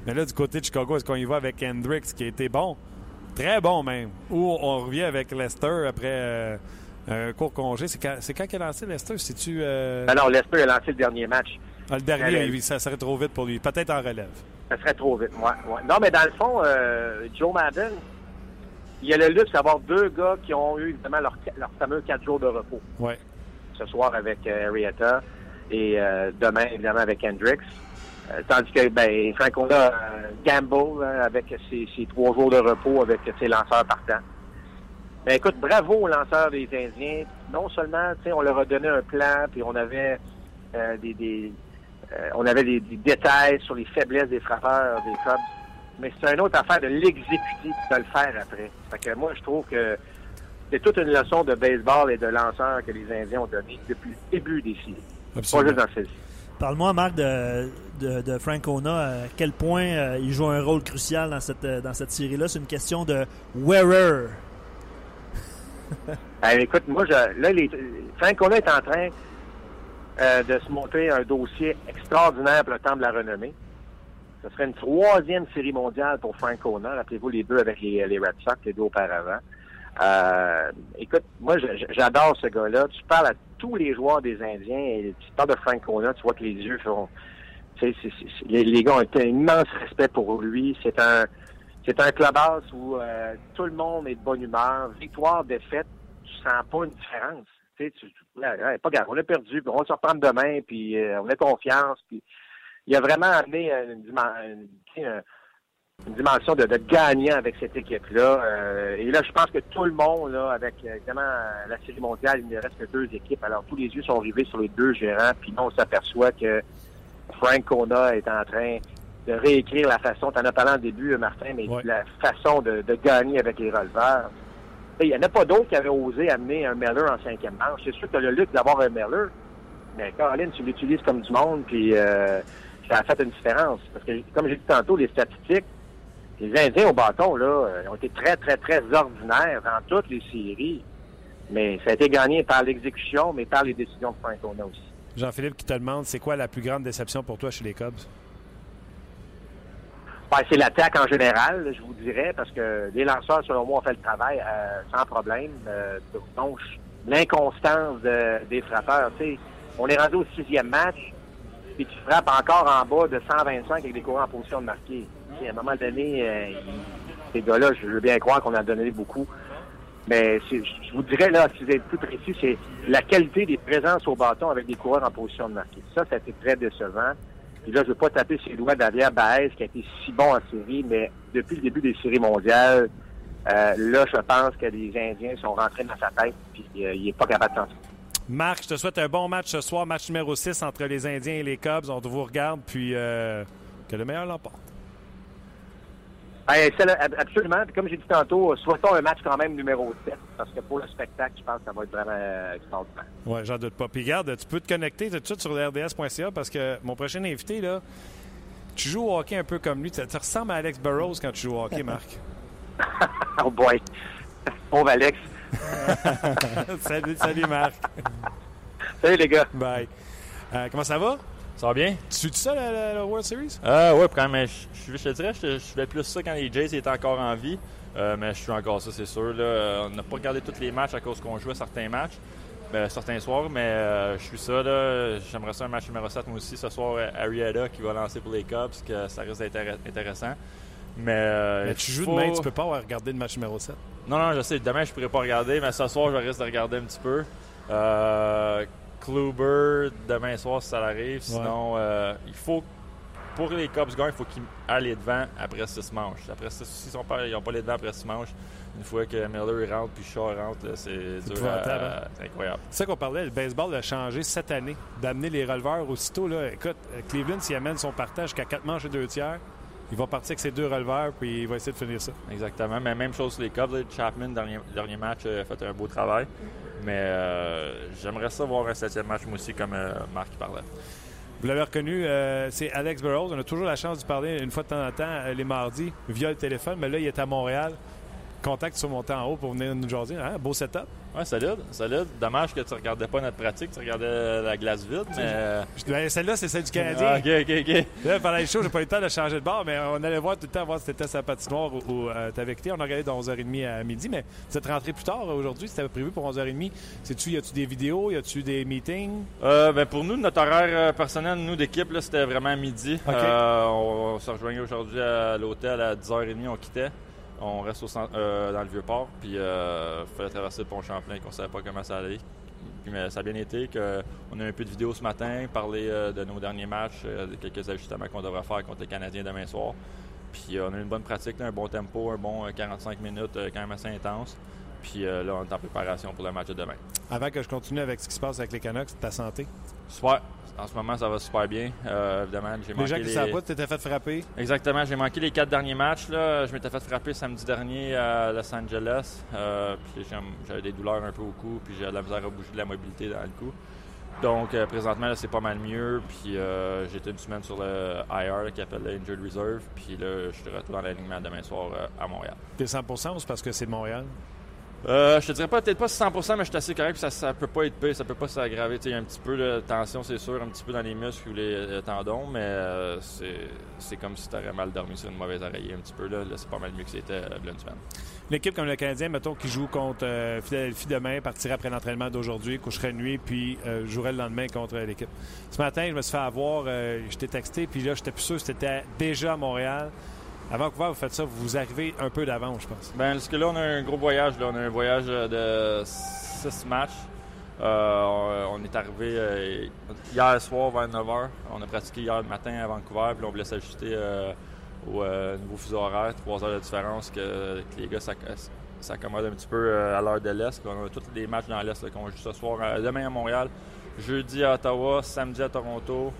Mais là, du côté de Chicago, est-ce qu'on y va avec Hendricks qui a été bon? Très bon même. Ou on revient avec Lester après euh, un court congé. C'est quand, c'est quand qu'il a lancé Lester? C'est-tu euh, Ben non, Lester a lancé le dernier match. Ah, le dernier? il- ça serait trop vite pour lui. Peut-être en relève. Ça serait trop vite, moi. Non, mais dans le fond, euh, Joe Madden, il y a le luxe d'avoir deux gars qui ont eu évidemment leur, leur fameux quatre jours de repos. Oui. Ce soir avec euh, Arrieta et euh, demain, évidemment, avec Hendricks. Euh, tandis que, ben, Franco a Gamble hein, avec ses, ses trois jours de repos avec ses lanceurs partants. Ben, écoute, bravo aux lanceurs des Indiens. Non seulement, tu sais, on leur a donné un plan, puis on avait euh, des, des euh, on avait des, des détails sur les faiblesses des frappeurs des Cubs, mais c'est une autre affaire de l'exécuter et de le faire après. Fait que moi, je trouve que c'est toute une leçon de baseball et de lanceur que les Indiens ont donné depuis le début des séries. Pas juste dans celle-ci. Parle-moi, Marc, de, de, de Frank Ona. À quel point euh, il joue un rôle crucial dans cette, dans cette série-là? C'est une question de wearer. Ben, écoute, moi, je, là, les, Frank Ona est en train euh, de se monter un dossier extraordinaire pour le temps de la renommée. Ce serait une troisième série mondiale pour Frank Ona. Rappelez-vous les deux avec les, Red Sox, les deux auparavant. Euh, écoute, moi, j'adore ce gars-là. Tu parles à tous les joueurs des Indiens et tu parles de Frank Ona, tu vois que les yeux font... les gars ont un immense respect pour lui. C'est un c'est un clubhouse où euh, tout le monde est de bonne humeur. Victoire, défaite, tu sens pas une différence. Tu sais, pas grave, on a perdu, puis on va se reprendre demain, puis euh, on a confiance. Puis il a vraiment amené une, une- dimension de, de gagnant avec cette équipe-là. Euh, et là, je pense que tout le monde, là, avec évidemment la Série mondiale, il ne reste que deux équipes. Alors, tous les yeux sont rivés sur les deux gérants. Puis là, on s'aperçoit que Frank Kona est en train de réécrire la façon, tu en as parlé en début, Martin, mais Ouais. la façon de, de gagner avec les releveurs. Il n'y en a pas d'autres qui avaient osé amener un Miller en cinquième manche. C'est sûr que le luxe d'avoir un Miller, mais Caroline, tu l'utilises comme du monde, puis euh, ça a fait une différence. Parce que, comme j'ai dit tantôt, les statistiques, les Indiens au bâton, là, euh, ont été très, très, très ordinaires dans toutes les séries. Mais ça a été gagné par l'exécution, mais par les décisions de Francona aussi. Jean-Philippe qui te demande, c'est quoi la plus grande déception pour toi chez les Cubs? Ben, c'est l'attaque en général, je vous dirais, parce que les lanceurs, selon moi, ont fait le travail euh, sans problème. Euh, donc, l'inconstance de- des frappeurs, tu sais, on est rendu au sixième match, puis tu frappes encore en bas de 125 avec des courants en position de marquer. Tu sais, à un moment donné, euh, ces gars-là, je veux bien croire qu'on a donné beaucoup. Mais je vous dirais, là, si vous êtes plus précis, c'est la qualité des présences au bâton avec des coureurs en position de marquer. Ça, ça a été très décevant. Puis là, je veux pas taper ses doigts d'Avier Baez, qui a été si bon en série, mais depuis le début des séries mondiales, euh, là, je pense que les Indiens sont rentrés dans sa tête, puis euh, il est pas capable de s'en sortir. Marc, je te souhaite un bon match ce soir, match numéro 6 entre les Indiens et les Cubs. On vous regarde, puis euh, que le meilleur l'emporte. Ben, c'est le- ab- absolument. Puis comme j'ai dit tantôt, souhaitons un match quand même numéro 7, parce que pour le spectacle, je pense que ça va être vraiment euh, extraordinaire. Oui, j'en doute pas. Puis regarde, tu peux te connecter tout de suite sur RDS.ca parce que mon prochain invité, là, tu joues au hockey un peu comme lui. Tu, tu ressembles à Alex Burrows quand tu joues au hockey, Marc. Oh boy! Pauvre Alex. salut, salut, Marc. Salut les gars. Bye. Euh, comment ça va? Ça va bien? Tu suis ça, la, la- la World Series? Euh, ouais, quand même. Je, je, je te dirais, je, je fais plus ça quand les Jays étaient encore en vie. Euh, mais je suis encore ça, c'est sûr. Là. Euh, On n'a pas regardé tous les matchs à cause qu'on jouait certains matchs, ben, certains soirs, mais euh, je suis ça. là. J'aimerais ça un match numéro 7 moi aussi. Ce soir, euh, Arietta qui va lancer pour les Cubs, que ça risque d'être intér- intéressant. Mais, euh, Mais tu joues faut- demain, tu peux pas avoir regardé le match numéro 7. Non, non, je sais. Demain, je pourrais pas regarder, mais ce soir, je risque de regarder un petit peu. Kluber, demain soir, si ça arrive. Sinon, euh, il faut. Pour les Cubs gagnent, il faut qu'ils aillent devant après six manches. Après six, s'ils n'ont pas, ils ont pas les devants après six manches, une fois que Miller il rentre puis Shaw rentre, là, c'est dur. à- hein? C'est incroyable. C'est ça qu'on parlait, le baseball a changé cette année, d'amener les releveurs aussitôt. Là. Écoute, euh, Cleveland, s'il amène son partage jusqu'à 4 manches et 2 tiers, il va partir avec ses deux releveurs puis il va essayer de finir ça. Exactement. Mais même chose sur les Cubs. là. Chapman, dernier, dernier match, euh, a fait un beau travail. Mais euh, j'aimerais ça voir un septième match, moi aussi, comme euh, Marc parlait. Vous l'avez reconnu, euh, c'est Alex Burrows. On a toujours la chance de parler une fois de temps en temps, les mardis, via le téléphone. Mais là, il est à Montréal. Contact sur mon temps en haut pour venir nous jaser. Hein? Beau setup. Ouais, solide, solide. Dommage que tu regardais pas notre pratique, tu regardais la glace vide, mais... Ben, Celle-là, c'est celle du Canadien. Ah, ok, ok, ok. Là, pendant les shows, j'ai pas eu le temps de changer de bord, mais on allait voir tout le temps voir si c'était sa patinoire ou, euh, t'avais quitté. On a regardé de 11h30 à midi, mais vous êtes rentré plus tard euh, aujourd'hui. C'était prévu pour 11h30. Sais-tu, y a-tu des vidéos? Y a-tu des meetings? Euh, ben pour nous, notre horaire euh, personnel, nous d'équipe, c'était vraiment midi. Euh, on, on se rejoignait aujourd'hui à l'hôtel à 10h30, on quittait. On reste au centre- euh, dans le Vieux-Port, puis il fallait traverser le pont Champlain, qu'on savait pas comment ça allait. Puis, mais ça a bien été que on a un peu de vidéos ce matin, parler euh, de nos derniers matchs, euh, de quelques ajustements qu'on devrait faire contre les Canadiens demain soir. Puis euh, on a eu une bonne pratique, là, un bon tempo, un bon euh, 45 minutes euh, quand même assez intense. Puis euh, là, on est en préparation pour le match de demain. Avant que je continue avec ce qui se passe avec les Canucks, ta santé? Super. En ce moment, ça va super bien. Euh, évidemment, j'ai manqué gens qui ne les- savent pas, tu t'étais fait frapper. Exactement, j'ai manqué les quatre derniers matchs. Là. Je m'étais fait frapper samedi dernier à Los Angeles. Euh, puis j'avais des douleurs un peu au cou, puis j'ai de la misère à bouger de la mobilité dans le cou. Donc euh, présentement, c'est pas mal mieux. Puis euh, j'étais une semaine sur le IR là, qui appelle le Injured Reserve. Puis là, je suis de retour dans l'alignement demain soir euh, à Montréal. T'es 100 ou c'est parce que c'est Montréal? Euh, je te dirais peut-être pas 100%, mais je suis assez correct. Ça, ça peut pas être pire, ça peut pas s'aggraver. Il y a un petit peu de tension, c'est sûr, un petit peu dans les muscles ou les euh, tendons, mais euh, c'est comme si tu aurais mal dormi sur une mauvaise oreiller un petit peu. Là, Là, c'est pas mal mieux que c'était euh, semaine. Une équipe comme le Canadien, mettons, qui joue contre Philadelphie demain, partirait après l'entraînement d'aujourd'hui, coucherait nuit, puis jouerait le lendemain contre l'équipe. Ce matin, je me suis fait avoir, t'ai texté, puis là, j'étais plus sûr que c'était déjà à Montréal. À Vancouver, vous faites ça, vous arrivez un peu d'avance, je pense. Ben, parce que là, on a un gros voyage. Là. On a un voyage euh, de six matchs. Euh, on est arrivé euh, hier soir vers 9h. On a pratiqué hier matin à Vancouver. Puis on voulait s'ajuster au nouveau fuseau horaire. Trois heures de différence que, les gars s'ac- s'accommodent un petit peu à l'heure de l'Est. On a tous les matchs dans l'Est qu'on joue ce soir. Demain à Montréal, jeudi à Ottawa, samedi à Toronto.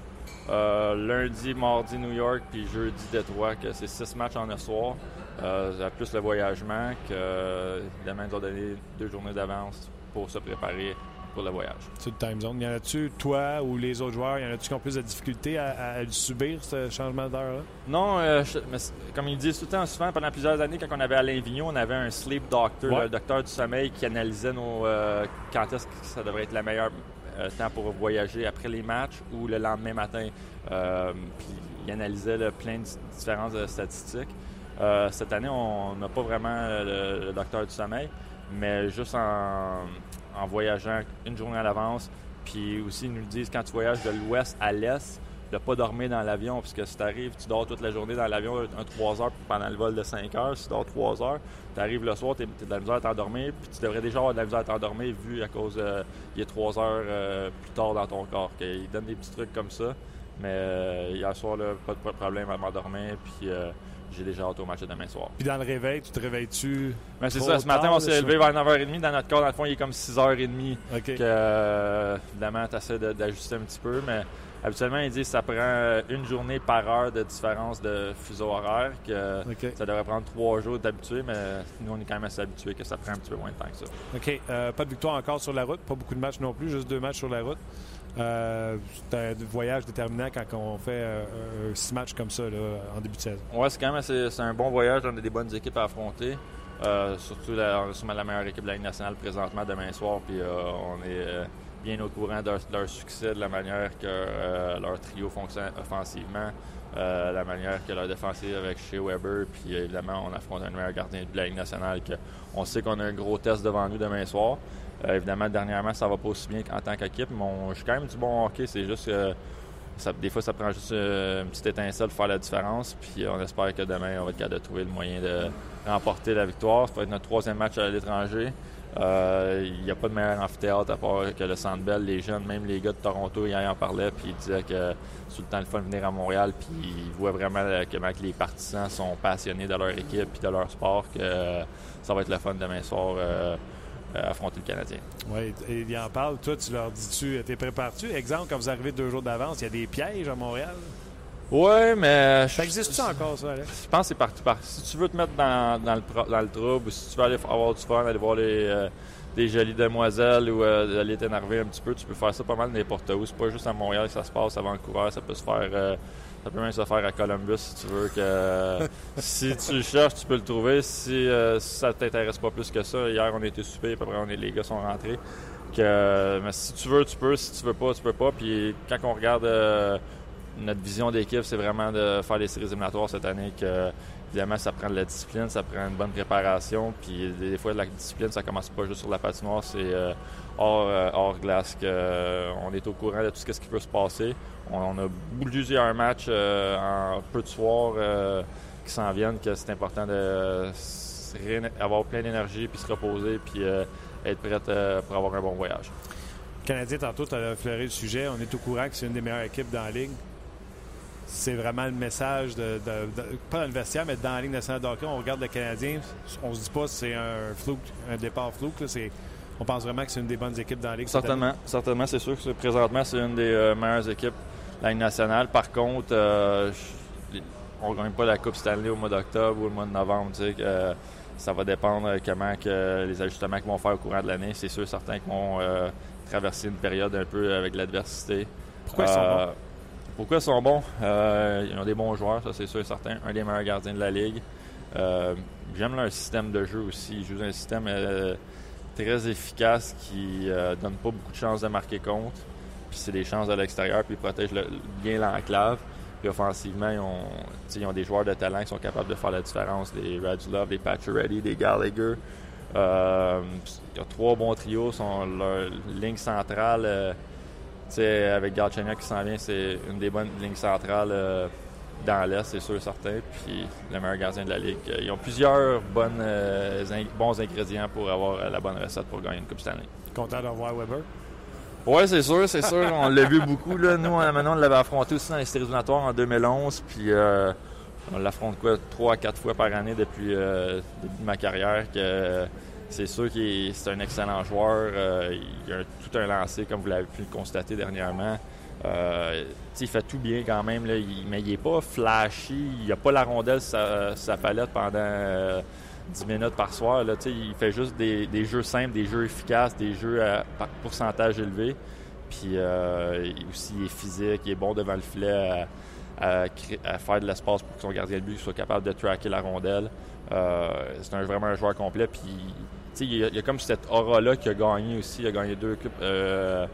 Euh, lundi, mardi, New York, puis jeudi, Détroit, que c'est six matchs en un soir. Euh, plus le voyagement, que évidemment, ils ont donné deux journées d'avance pour se préparer pour le voyage. Sur le time zone. Y en a-tu, toi ou les autres joueurs, y en a-tu qui ont plus de difficultés à, à- à le subir, ce changement d'heure-là? Non, euh, je- mais c'est- comme ils disent tout le temps, souvent, pendant plusieurs années, quand on avait Alain Vigneault, on avait un sleep doctor, Ouais. le docteur du sommeil, qui analysait nos, euh, quand est-ce que ça devrait être le meilleur euh, temps pour voyager après les matchs ou le lendemain matin. Euh, puis il analysait là, plein de statistiques. Euh, cette année, on n'a pas vraiment euh, le, docteur du sommeil, mais juste en, en voyageant une journée à l'avance. Puis aussi, ils nous disent quand tu voyages de l'ouest à l'est, de pas dormir dans l'avion, parce que si tu arrives, tu dors toute la journée dans l'avion, un 3 heures pendant le vol de 5 heures, si tu dors 3 heures, tu arrives le soir, tu as de la misère à t'endormir, puis tu devrais déjà avoir de la misère à t'endormir vu à cause euh, il est 3 heures euh, plus tard dans ton corps. Ils donnent des petits trucs comme ça, mais euh, hier soir, là, pas, de, pas de problème à m'endormir, puis euh, j'ai déjà hâte au match de demain soir. Puis dans le réveil, tu te réveilles-tu? Mais c'est ça, ce matin, on s'est levé vers 9h30. Dans notre corps, dans le fond, il est comme 6h30. OK. Que, euh, évidemment, tu essaies d'ajuster un petit peu, mais Habituellement, ils disent que ça prend une journée par heure de différence de fuseau horaire, que ça devrait prendre trois jours d'habituer, mais nous, on est quand même assez habitués que ça prend un petit peu moins de temps que ça. OK. Euh, pas de victoire encore sur la route. Pas beaucoup de matchs non plus. Juste deux matchs sur la route. Euh, c'est un voyage déterminant quand on fait euh, six matchs comme ça là, en début de saison. Ouais, c'est quand même assez- c'est un bon voyage. On a des bonnes équipes à affronter. Euh, surtout, la, on a sûrement la meilleure équipe de la Ligue nationale présentement demain soir. Puis euh, on est euh, bien au courant de leur, succès, de la manière que euh, leur trio fonctionne offensivement, euh, la manière que leur défensive avec Shea Weber. Puis évidemment, on affronte un meilleur gardien de la Ligue nationale. On sait qu'on a un gros test devant nous demain soir. Euh, évidemment, dernièrement, ça va pas aussi bien qu'en tant qu'équipe, mais on joue quand même du bon hockey. C'est juste que des fois, ça prend juste une petite étincelle pour faire la différence. Puis on espère que demain, on va être capable de trouver le moyen de remporter la victoire. Ça va être notre troisième match à l'étranger. Euh, Il n'y a pas de meilleur amphithéâtre à part que le Centre. Les jeunes, même les gars de Toronto, hier en parlaient, puis ils disaient que c'est le temps le fun de venir à Montréal, puis ils voient vraiment euh, comment les partisans sont passionnés de leur équipe puis de leur sport, que euh, ça va être le fun demain soir affronter le Canadien. Oui, et il en parle. Toi, tu leur dis-tu, t'es prépares-tu? Exemple, quand vous arrivez deux jours d'avance, il y a des pièges à Montréal? Ouais, mais. Ça existe-tu encore, ça, Alex? Je pense que c'est partout. Par... Si tu veux te mettre dans, dans le, dans le trouble, ou si tu veux aller avoir du fun, aller voir les, euh, des jolies demoiselles ou euh, aller t'énerver un petit peu, tu peux faire ça pas mal n'importe où. C'est pas juste à Montréal que ça se passe, à Vancouver, ça peut se faire. euh, ça peut même se faire à Columbus si tu veux. que Si tu le cherches, tu peux le trouver. Si, euh, si ça t'intéresse pas plus que ça, hier on était souper, à peu près on est, les gars sont rentrés. Que, mais si tu veux, tu peux. Si tu veux pas, tu peux pas. Puis quand on regarde euh, notre vision d'équipe, c'est vraiment de faire les séries éliminatoires cette année. Que, évidemment, ça prend de la discipline, ça prend une bonne préparation. Puis des, fois, la discipline, ça commence pas juste sur la patinoire, c'est euh, hors, euh, hors glace. Euh, on est au courant de tout ce qui peut se passer. On, on a plusieurs matchs euh, en peu de soirs qui s'en viennent, que c'est important de avoir plein d'énergie, puis se reposer, puis être prête pour avoir un bon voyage. Canadien, tantôt, tu as effleuré le sujet. On est au courant que c'est une des meilleures équipes dans la Ligue. C'est vraiment le message, de, de- de- pas dans le vestiaire, mais dans la Ligue nationale de hockey. On regarde le Canadien, on se dit pas que c'est un flou, un départ flou. C'est- On pense vraiment que c'est une des bonnes équipes dans la Ligue. Certainement, certainement, c'est sûr que présentement, c'est une des euh, meilleures équipes de la Ligue nationale. Par contre, euh, je- on ne gagne pas la Coupe Stanley au mois d'octobre ou au mois de novembre. tu sais, que, euh, ça va dépendre comment que les ajustements qu'ils vont faire au courant de l'année. C'est sûr, certains qui vont traverser une période un peu avec l'adversité. Pourquoi ils sont bons? Pourquoi ils sont bons? Euh, ils ont des bons joueurs, ça c'est sûr et certain. Un des meilleurs gardiens de la Ligue. Euh, J'aime leur système de jeu aussi. Ils jouent un système euh, très efficace qui donne pas beaucoup de chances de marquer contre. Puis c'est des chances de l'extérieur, puis ils protègent bien l'enclave. Puis offensivement, ils ont, des joueurs de talent qui sont capables de faire la différence. Des Radulov, des Pacioretty, des Gallagher. Il y a trois bons trios. Sont leur ligne centrale, sais, avec Galchenyuk qui s'en vient, c'est une des bonnes lignes centrales euh, dans l'Est, c'est sûr et certain. Puis le meilleur gardien de la Ligue. Ils ont plusieurs bonnes, euh, bons ingrédients pour avoir euh, la bonne recette pour gagner une Coupe Stanley. Content de revoir Weber? Oui, c'est sûr, c'est sûr. On l'a vu beaucoup. Là. Nous, maintenant, on l'avait affronté aussi dans les séries éliminatoires en 2011. Puis euh, on l'affronte quoi, trois à quatre fois par année depuis le début de ma carrière. Que c'est sûr qu'il est, c'est un excellent joueur. Euh, il a tout un lancé, comme vous l'avez pu le constater dernièrement. Euh, il fait tout bien quand même, là. Mais il n'est pas flashy. Il n'a pas la rondelle sur sa, sa palette pendant euh, 10 minutes par soir. Là. Il fait juste des, des jeux simples, des jeux efficaces, des jeux à par pourcentage élevé. Puis euh, aussi, il est physique, il est bon devant le filet à, faire de l'espace pour que son gardien de but soit capable de tracker la rondelle. Euh, c'est un- vraiment un joueur complet. Puis, il y, a, comme cette aura-là qui a gagné aussi. Il a gagné deux euh,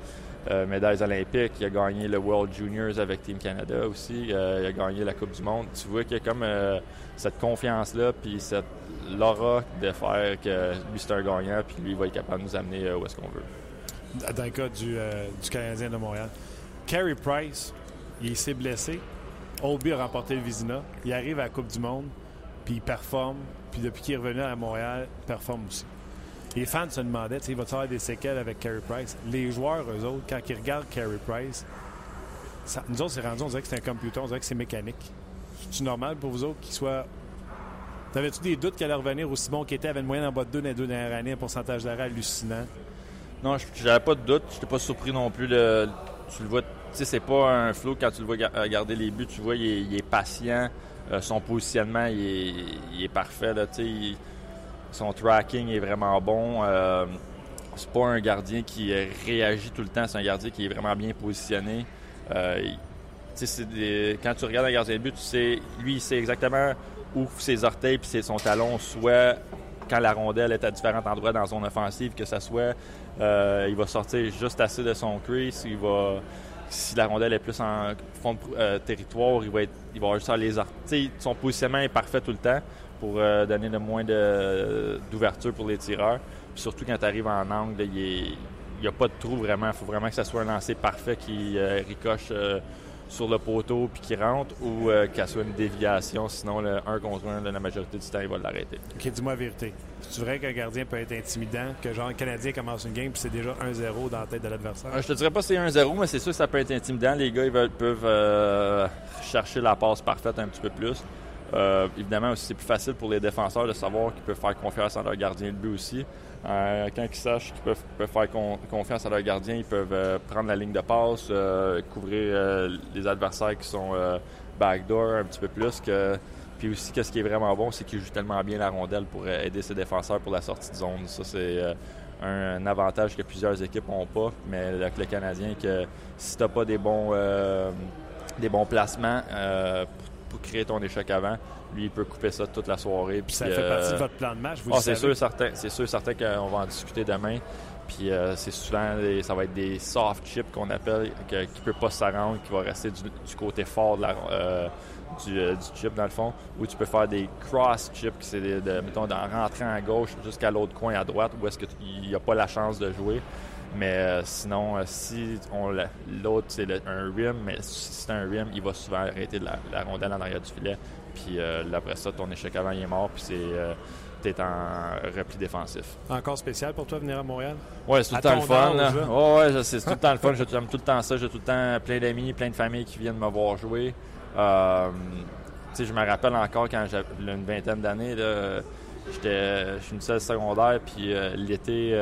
euh, médailles olympiques. Il a gagné le World Juniors avec Team Canada aussi. Euh, il a gagné la Coupe du Monde. Tu vois qu'il y a comme cette confiance-là, puis cette l'aura de faire que lui, c'est un gagnant, puis lui, il va être capable de nous amener où est-ce qu'on veut. dans le cas du, du Canadien de Montréal. Carey Price, il s'est blessé. Oldby a remporté le Vizina. Il arrive à la Coupe du Monde, puis il performe. Puis depuis qu'il est revenu à Montréal, il performe aussi. Les fans se demandaient, tu il va avoir des séquelles avec Carey Price? Les joueurs, eux autres, quand ils regardent Carey Price, nous autres, c'est rendu, on dirait que c'est un computer, on dirait que c'est mécanique. C'est normal pour vous autres qu'il soit. T'avais-tu des doutes qu'il allait revenir aussi bon qu'il était, avec une moyenne en bas de deux dans les deux dernières années, un pourcentage d'arrêt hallucinant? Non, je- j'avais pas de doute. J'étais pas surpris non plus. de- tu le vois sais, c'est pas un flow quand tu le vois garder les buts, tu vois, il est, patient. son positionnement, il est, parfait. Son tracking est vraiment bon. c'est pas un gardien qui réagit tout le temps, c'est un gardien qui est vraiment bien positionné. quand tu regardes un gardien de but, tu sais, lui, il sait exactement où ses orteils et son talon, soit quand la rondelle est à différents endroits dans son offensive, que ce soit euh, il va sortir juste assez de son crease, si la rondelle est plus en fond de euh, territoire, il va, être, il va avoir les orteils. Son positionnement est parfait tout le temps pour euh, donner le moins d'ouverture pour les tireurs. surtout quand tu arrives en angle, il n'y a pas de trou vraiment. Il faut vraiment que ce soit un lancer parfait qui ricoche sur le poteau puis qui rentre ou euh, qu'elle soit une déviation. Sinon, le 1 contre 1, la majorité du temps, il va l'arrêter. OK, dis-moi la vérité. C'est vrai qu'un gardien peut être intimidant, que genre un Canadien commence une game puis c'est déjà 1-0 dans la tête de l'adversaire? Euh, je te dirais pas que c'est 1-0, mais c'est sûr que ça peut être intimidant. Les gars, ils peuvent euh, chercher la passe parfaite un petit peu plus. Évidemment, aussi, c'est plus facile pour les défenseurs de savoir qu'ils peuvent faire confiance à leur gardien de but aussi. Euh, quand ils sachent qu'ils peuvent, faire confiance à leur gardien, ils peuvent euh, prendre la ligne de passe, euh, couvrir les adversaires qui sont backdoor un petit peu plus. Puis aussi, ce qui est vraiment bon, c'est qu'ils jouent tellement bien la rondelle pour aider ses défenseurs pour la sortie de zone. Ça, c'est un, avantage que plusieurs équipes n'ont pas. Mais avec le Canadien, que si tu n'as pas des bons, des bons placements pour créer ton échec avant, lui, il peut couper ça toute la soirée. Puis ça fait partie de votre plan de match, vous ah, C'est sûr, certain, c'est sûr, certain qu'on va en discuter demain. Puis euh, c'est souvent, ça va être des soft chips qu'on appelle, qui ne peut pas rendre, qui va rester du, côté fort de la, euh, euh, du, chip, dans le fond. Ou tu peux faire des cross chips, qui c'est de, mettons, d'en rentrer en gauche jusqu'à l'autre coin à droite, où est-ce qu'il n'y a pas la chance de jouer. Mais sinon, si l'autre c'est un rim, mais si c'est un rim, il va souvent arrêter la, la rondelle en arrière du filet. Puis euh, après ça, ton échec avant, il est mort. Puis c'est euh, t'es en repli défensif. Encore spécial pour toi venir à Montréal? Oui, c'est tout le temps le fun. Oh, ouais, c'est tout le temps le fun. J'aime tout le temps ça. J'ai tout le temps plein d'amis, plein de familles qui viennent me voir jouer. Euh, je me rappelle encore quand j'avais une vingtaine d'années, j'étais, je suis une seule secondaire, puis euh, l'été,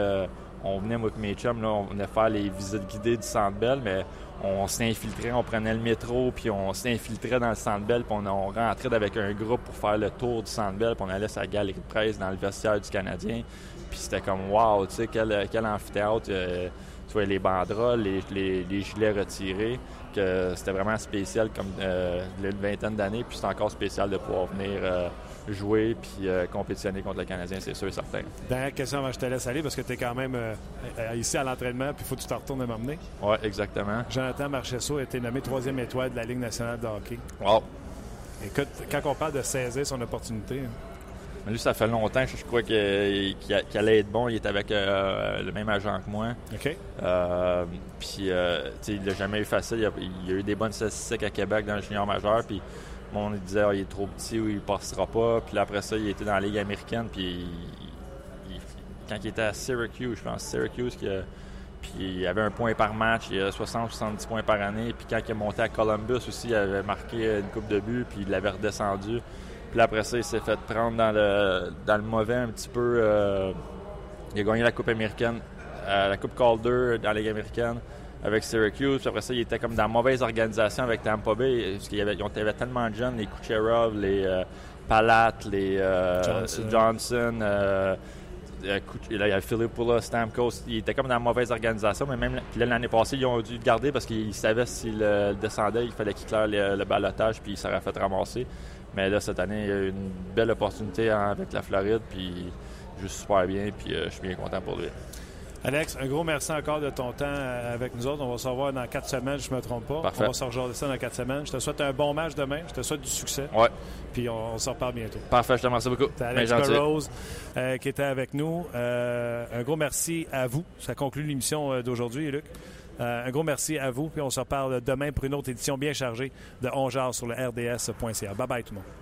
on venait, avec mes chums, là, on venait faire les visites guidées du Centre Bell, mais on s'infiltrait, on prenait le métro, puis on s'infiltrait dans le Centre Bell, puis on, rentrait avec un groupe pour faire le tour du Centre Bell, puis on allait sa galerie de presse dans le vestiaire du Canadien. Puis c'était comme, wow, tu sais, quel, quel amphithéâtre. Euh, tu vois, les banderoles, les, les, gilets retirés, que c'était vraiment spécial comme euh, une vingtaine d'années, puis c'est encore spécial de pouvoir venir euh, jouer puis euh, compétitionner contre le Canadien, c'est sûr et certain. Dernière question je te laisse aller parce que tu es quand même euh, ici à l'entraînement puis il faut que tu te retournes m'emmener. Oui, exactement. Jonathan Marchesso a été nommé troisième étoile de la Ligue nationale de hockey. Wow. Écoute, quand on parle de saisir son opportunité. Hein. lui, ça fait longtemps, je, crois qu'il allait être bon. Il est avec euh, le même agent que moi. OK. puis, il n'a jamais eu facile. Il a, il a, eu des bonnes statistiques à Québec dans le junior majeur. Puis, on disait il est trop petit ou il passera pas. Puis après ça, il était dans la Ligue américaine. Puis quand il était à Syracuse, je pense, Syracuse, puis il avait un point par match, il a 60-70 points par année. Puis quand il est monté à Columbus aussi, il avait marqué une coupe de but, puis il l'avait redescendu. Puis après ça, il s'est fait prendre dans le, dans le mauvais un petit peu. Euh, il a gagné la Coupe américaine, euh, la Coupe Calder dans la Ligue américaine avec Syracuse. Puis après ça, il était comme dans la mauvaise organisation avec Tampa Bay. Parce qu'il y avait, tellement de jeunes, les Kucherov, les euh, Palat, les euh, Johnson. Euh, là, il y avait Philippula, Stamkos. Il était comme dans la mauvaise organisation, mais même l'année passée, ils ont dû le garder parce qu'ils savaient s'il descendait, il fallait qu'il claire le, balotage, puis il s'aurait fait ramasser. Mais là, cette année, il y a eu une belle opportunité avec la Floride, puis il joue super bien, puis je suis bien content pour lui. Alex, un gros merci encore de ton temps euh, avec nous autres. On va se revoir dans quatre semaines, je ne me trompe pas. Parfait. On va se rejoindre ça dans quatre semaines. Je te souhaite un bon match demain. Je te souhaite du succès. Ouais. Puis on, se reparle bientôt. Parfait, je te remercie beaucoup. C'est Alex Rose euh, qui était avec nous. Euh, un gros merci à vous. Ça conclut l'émission d'aujourd'hui, Luc. un gros merci à vous. Puis on se reparle demain pour une autre édition bien chargée de On sur le RDS.ca. Bye bye tout le monde.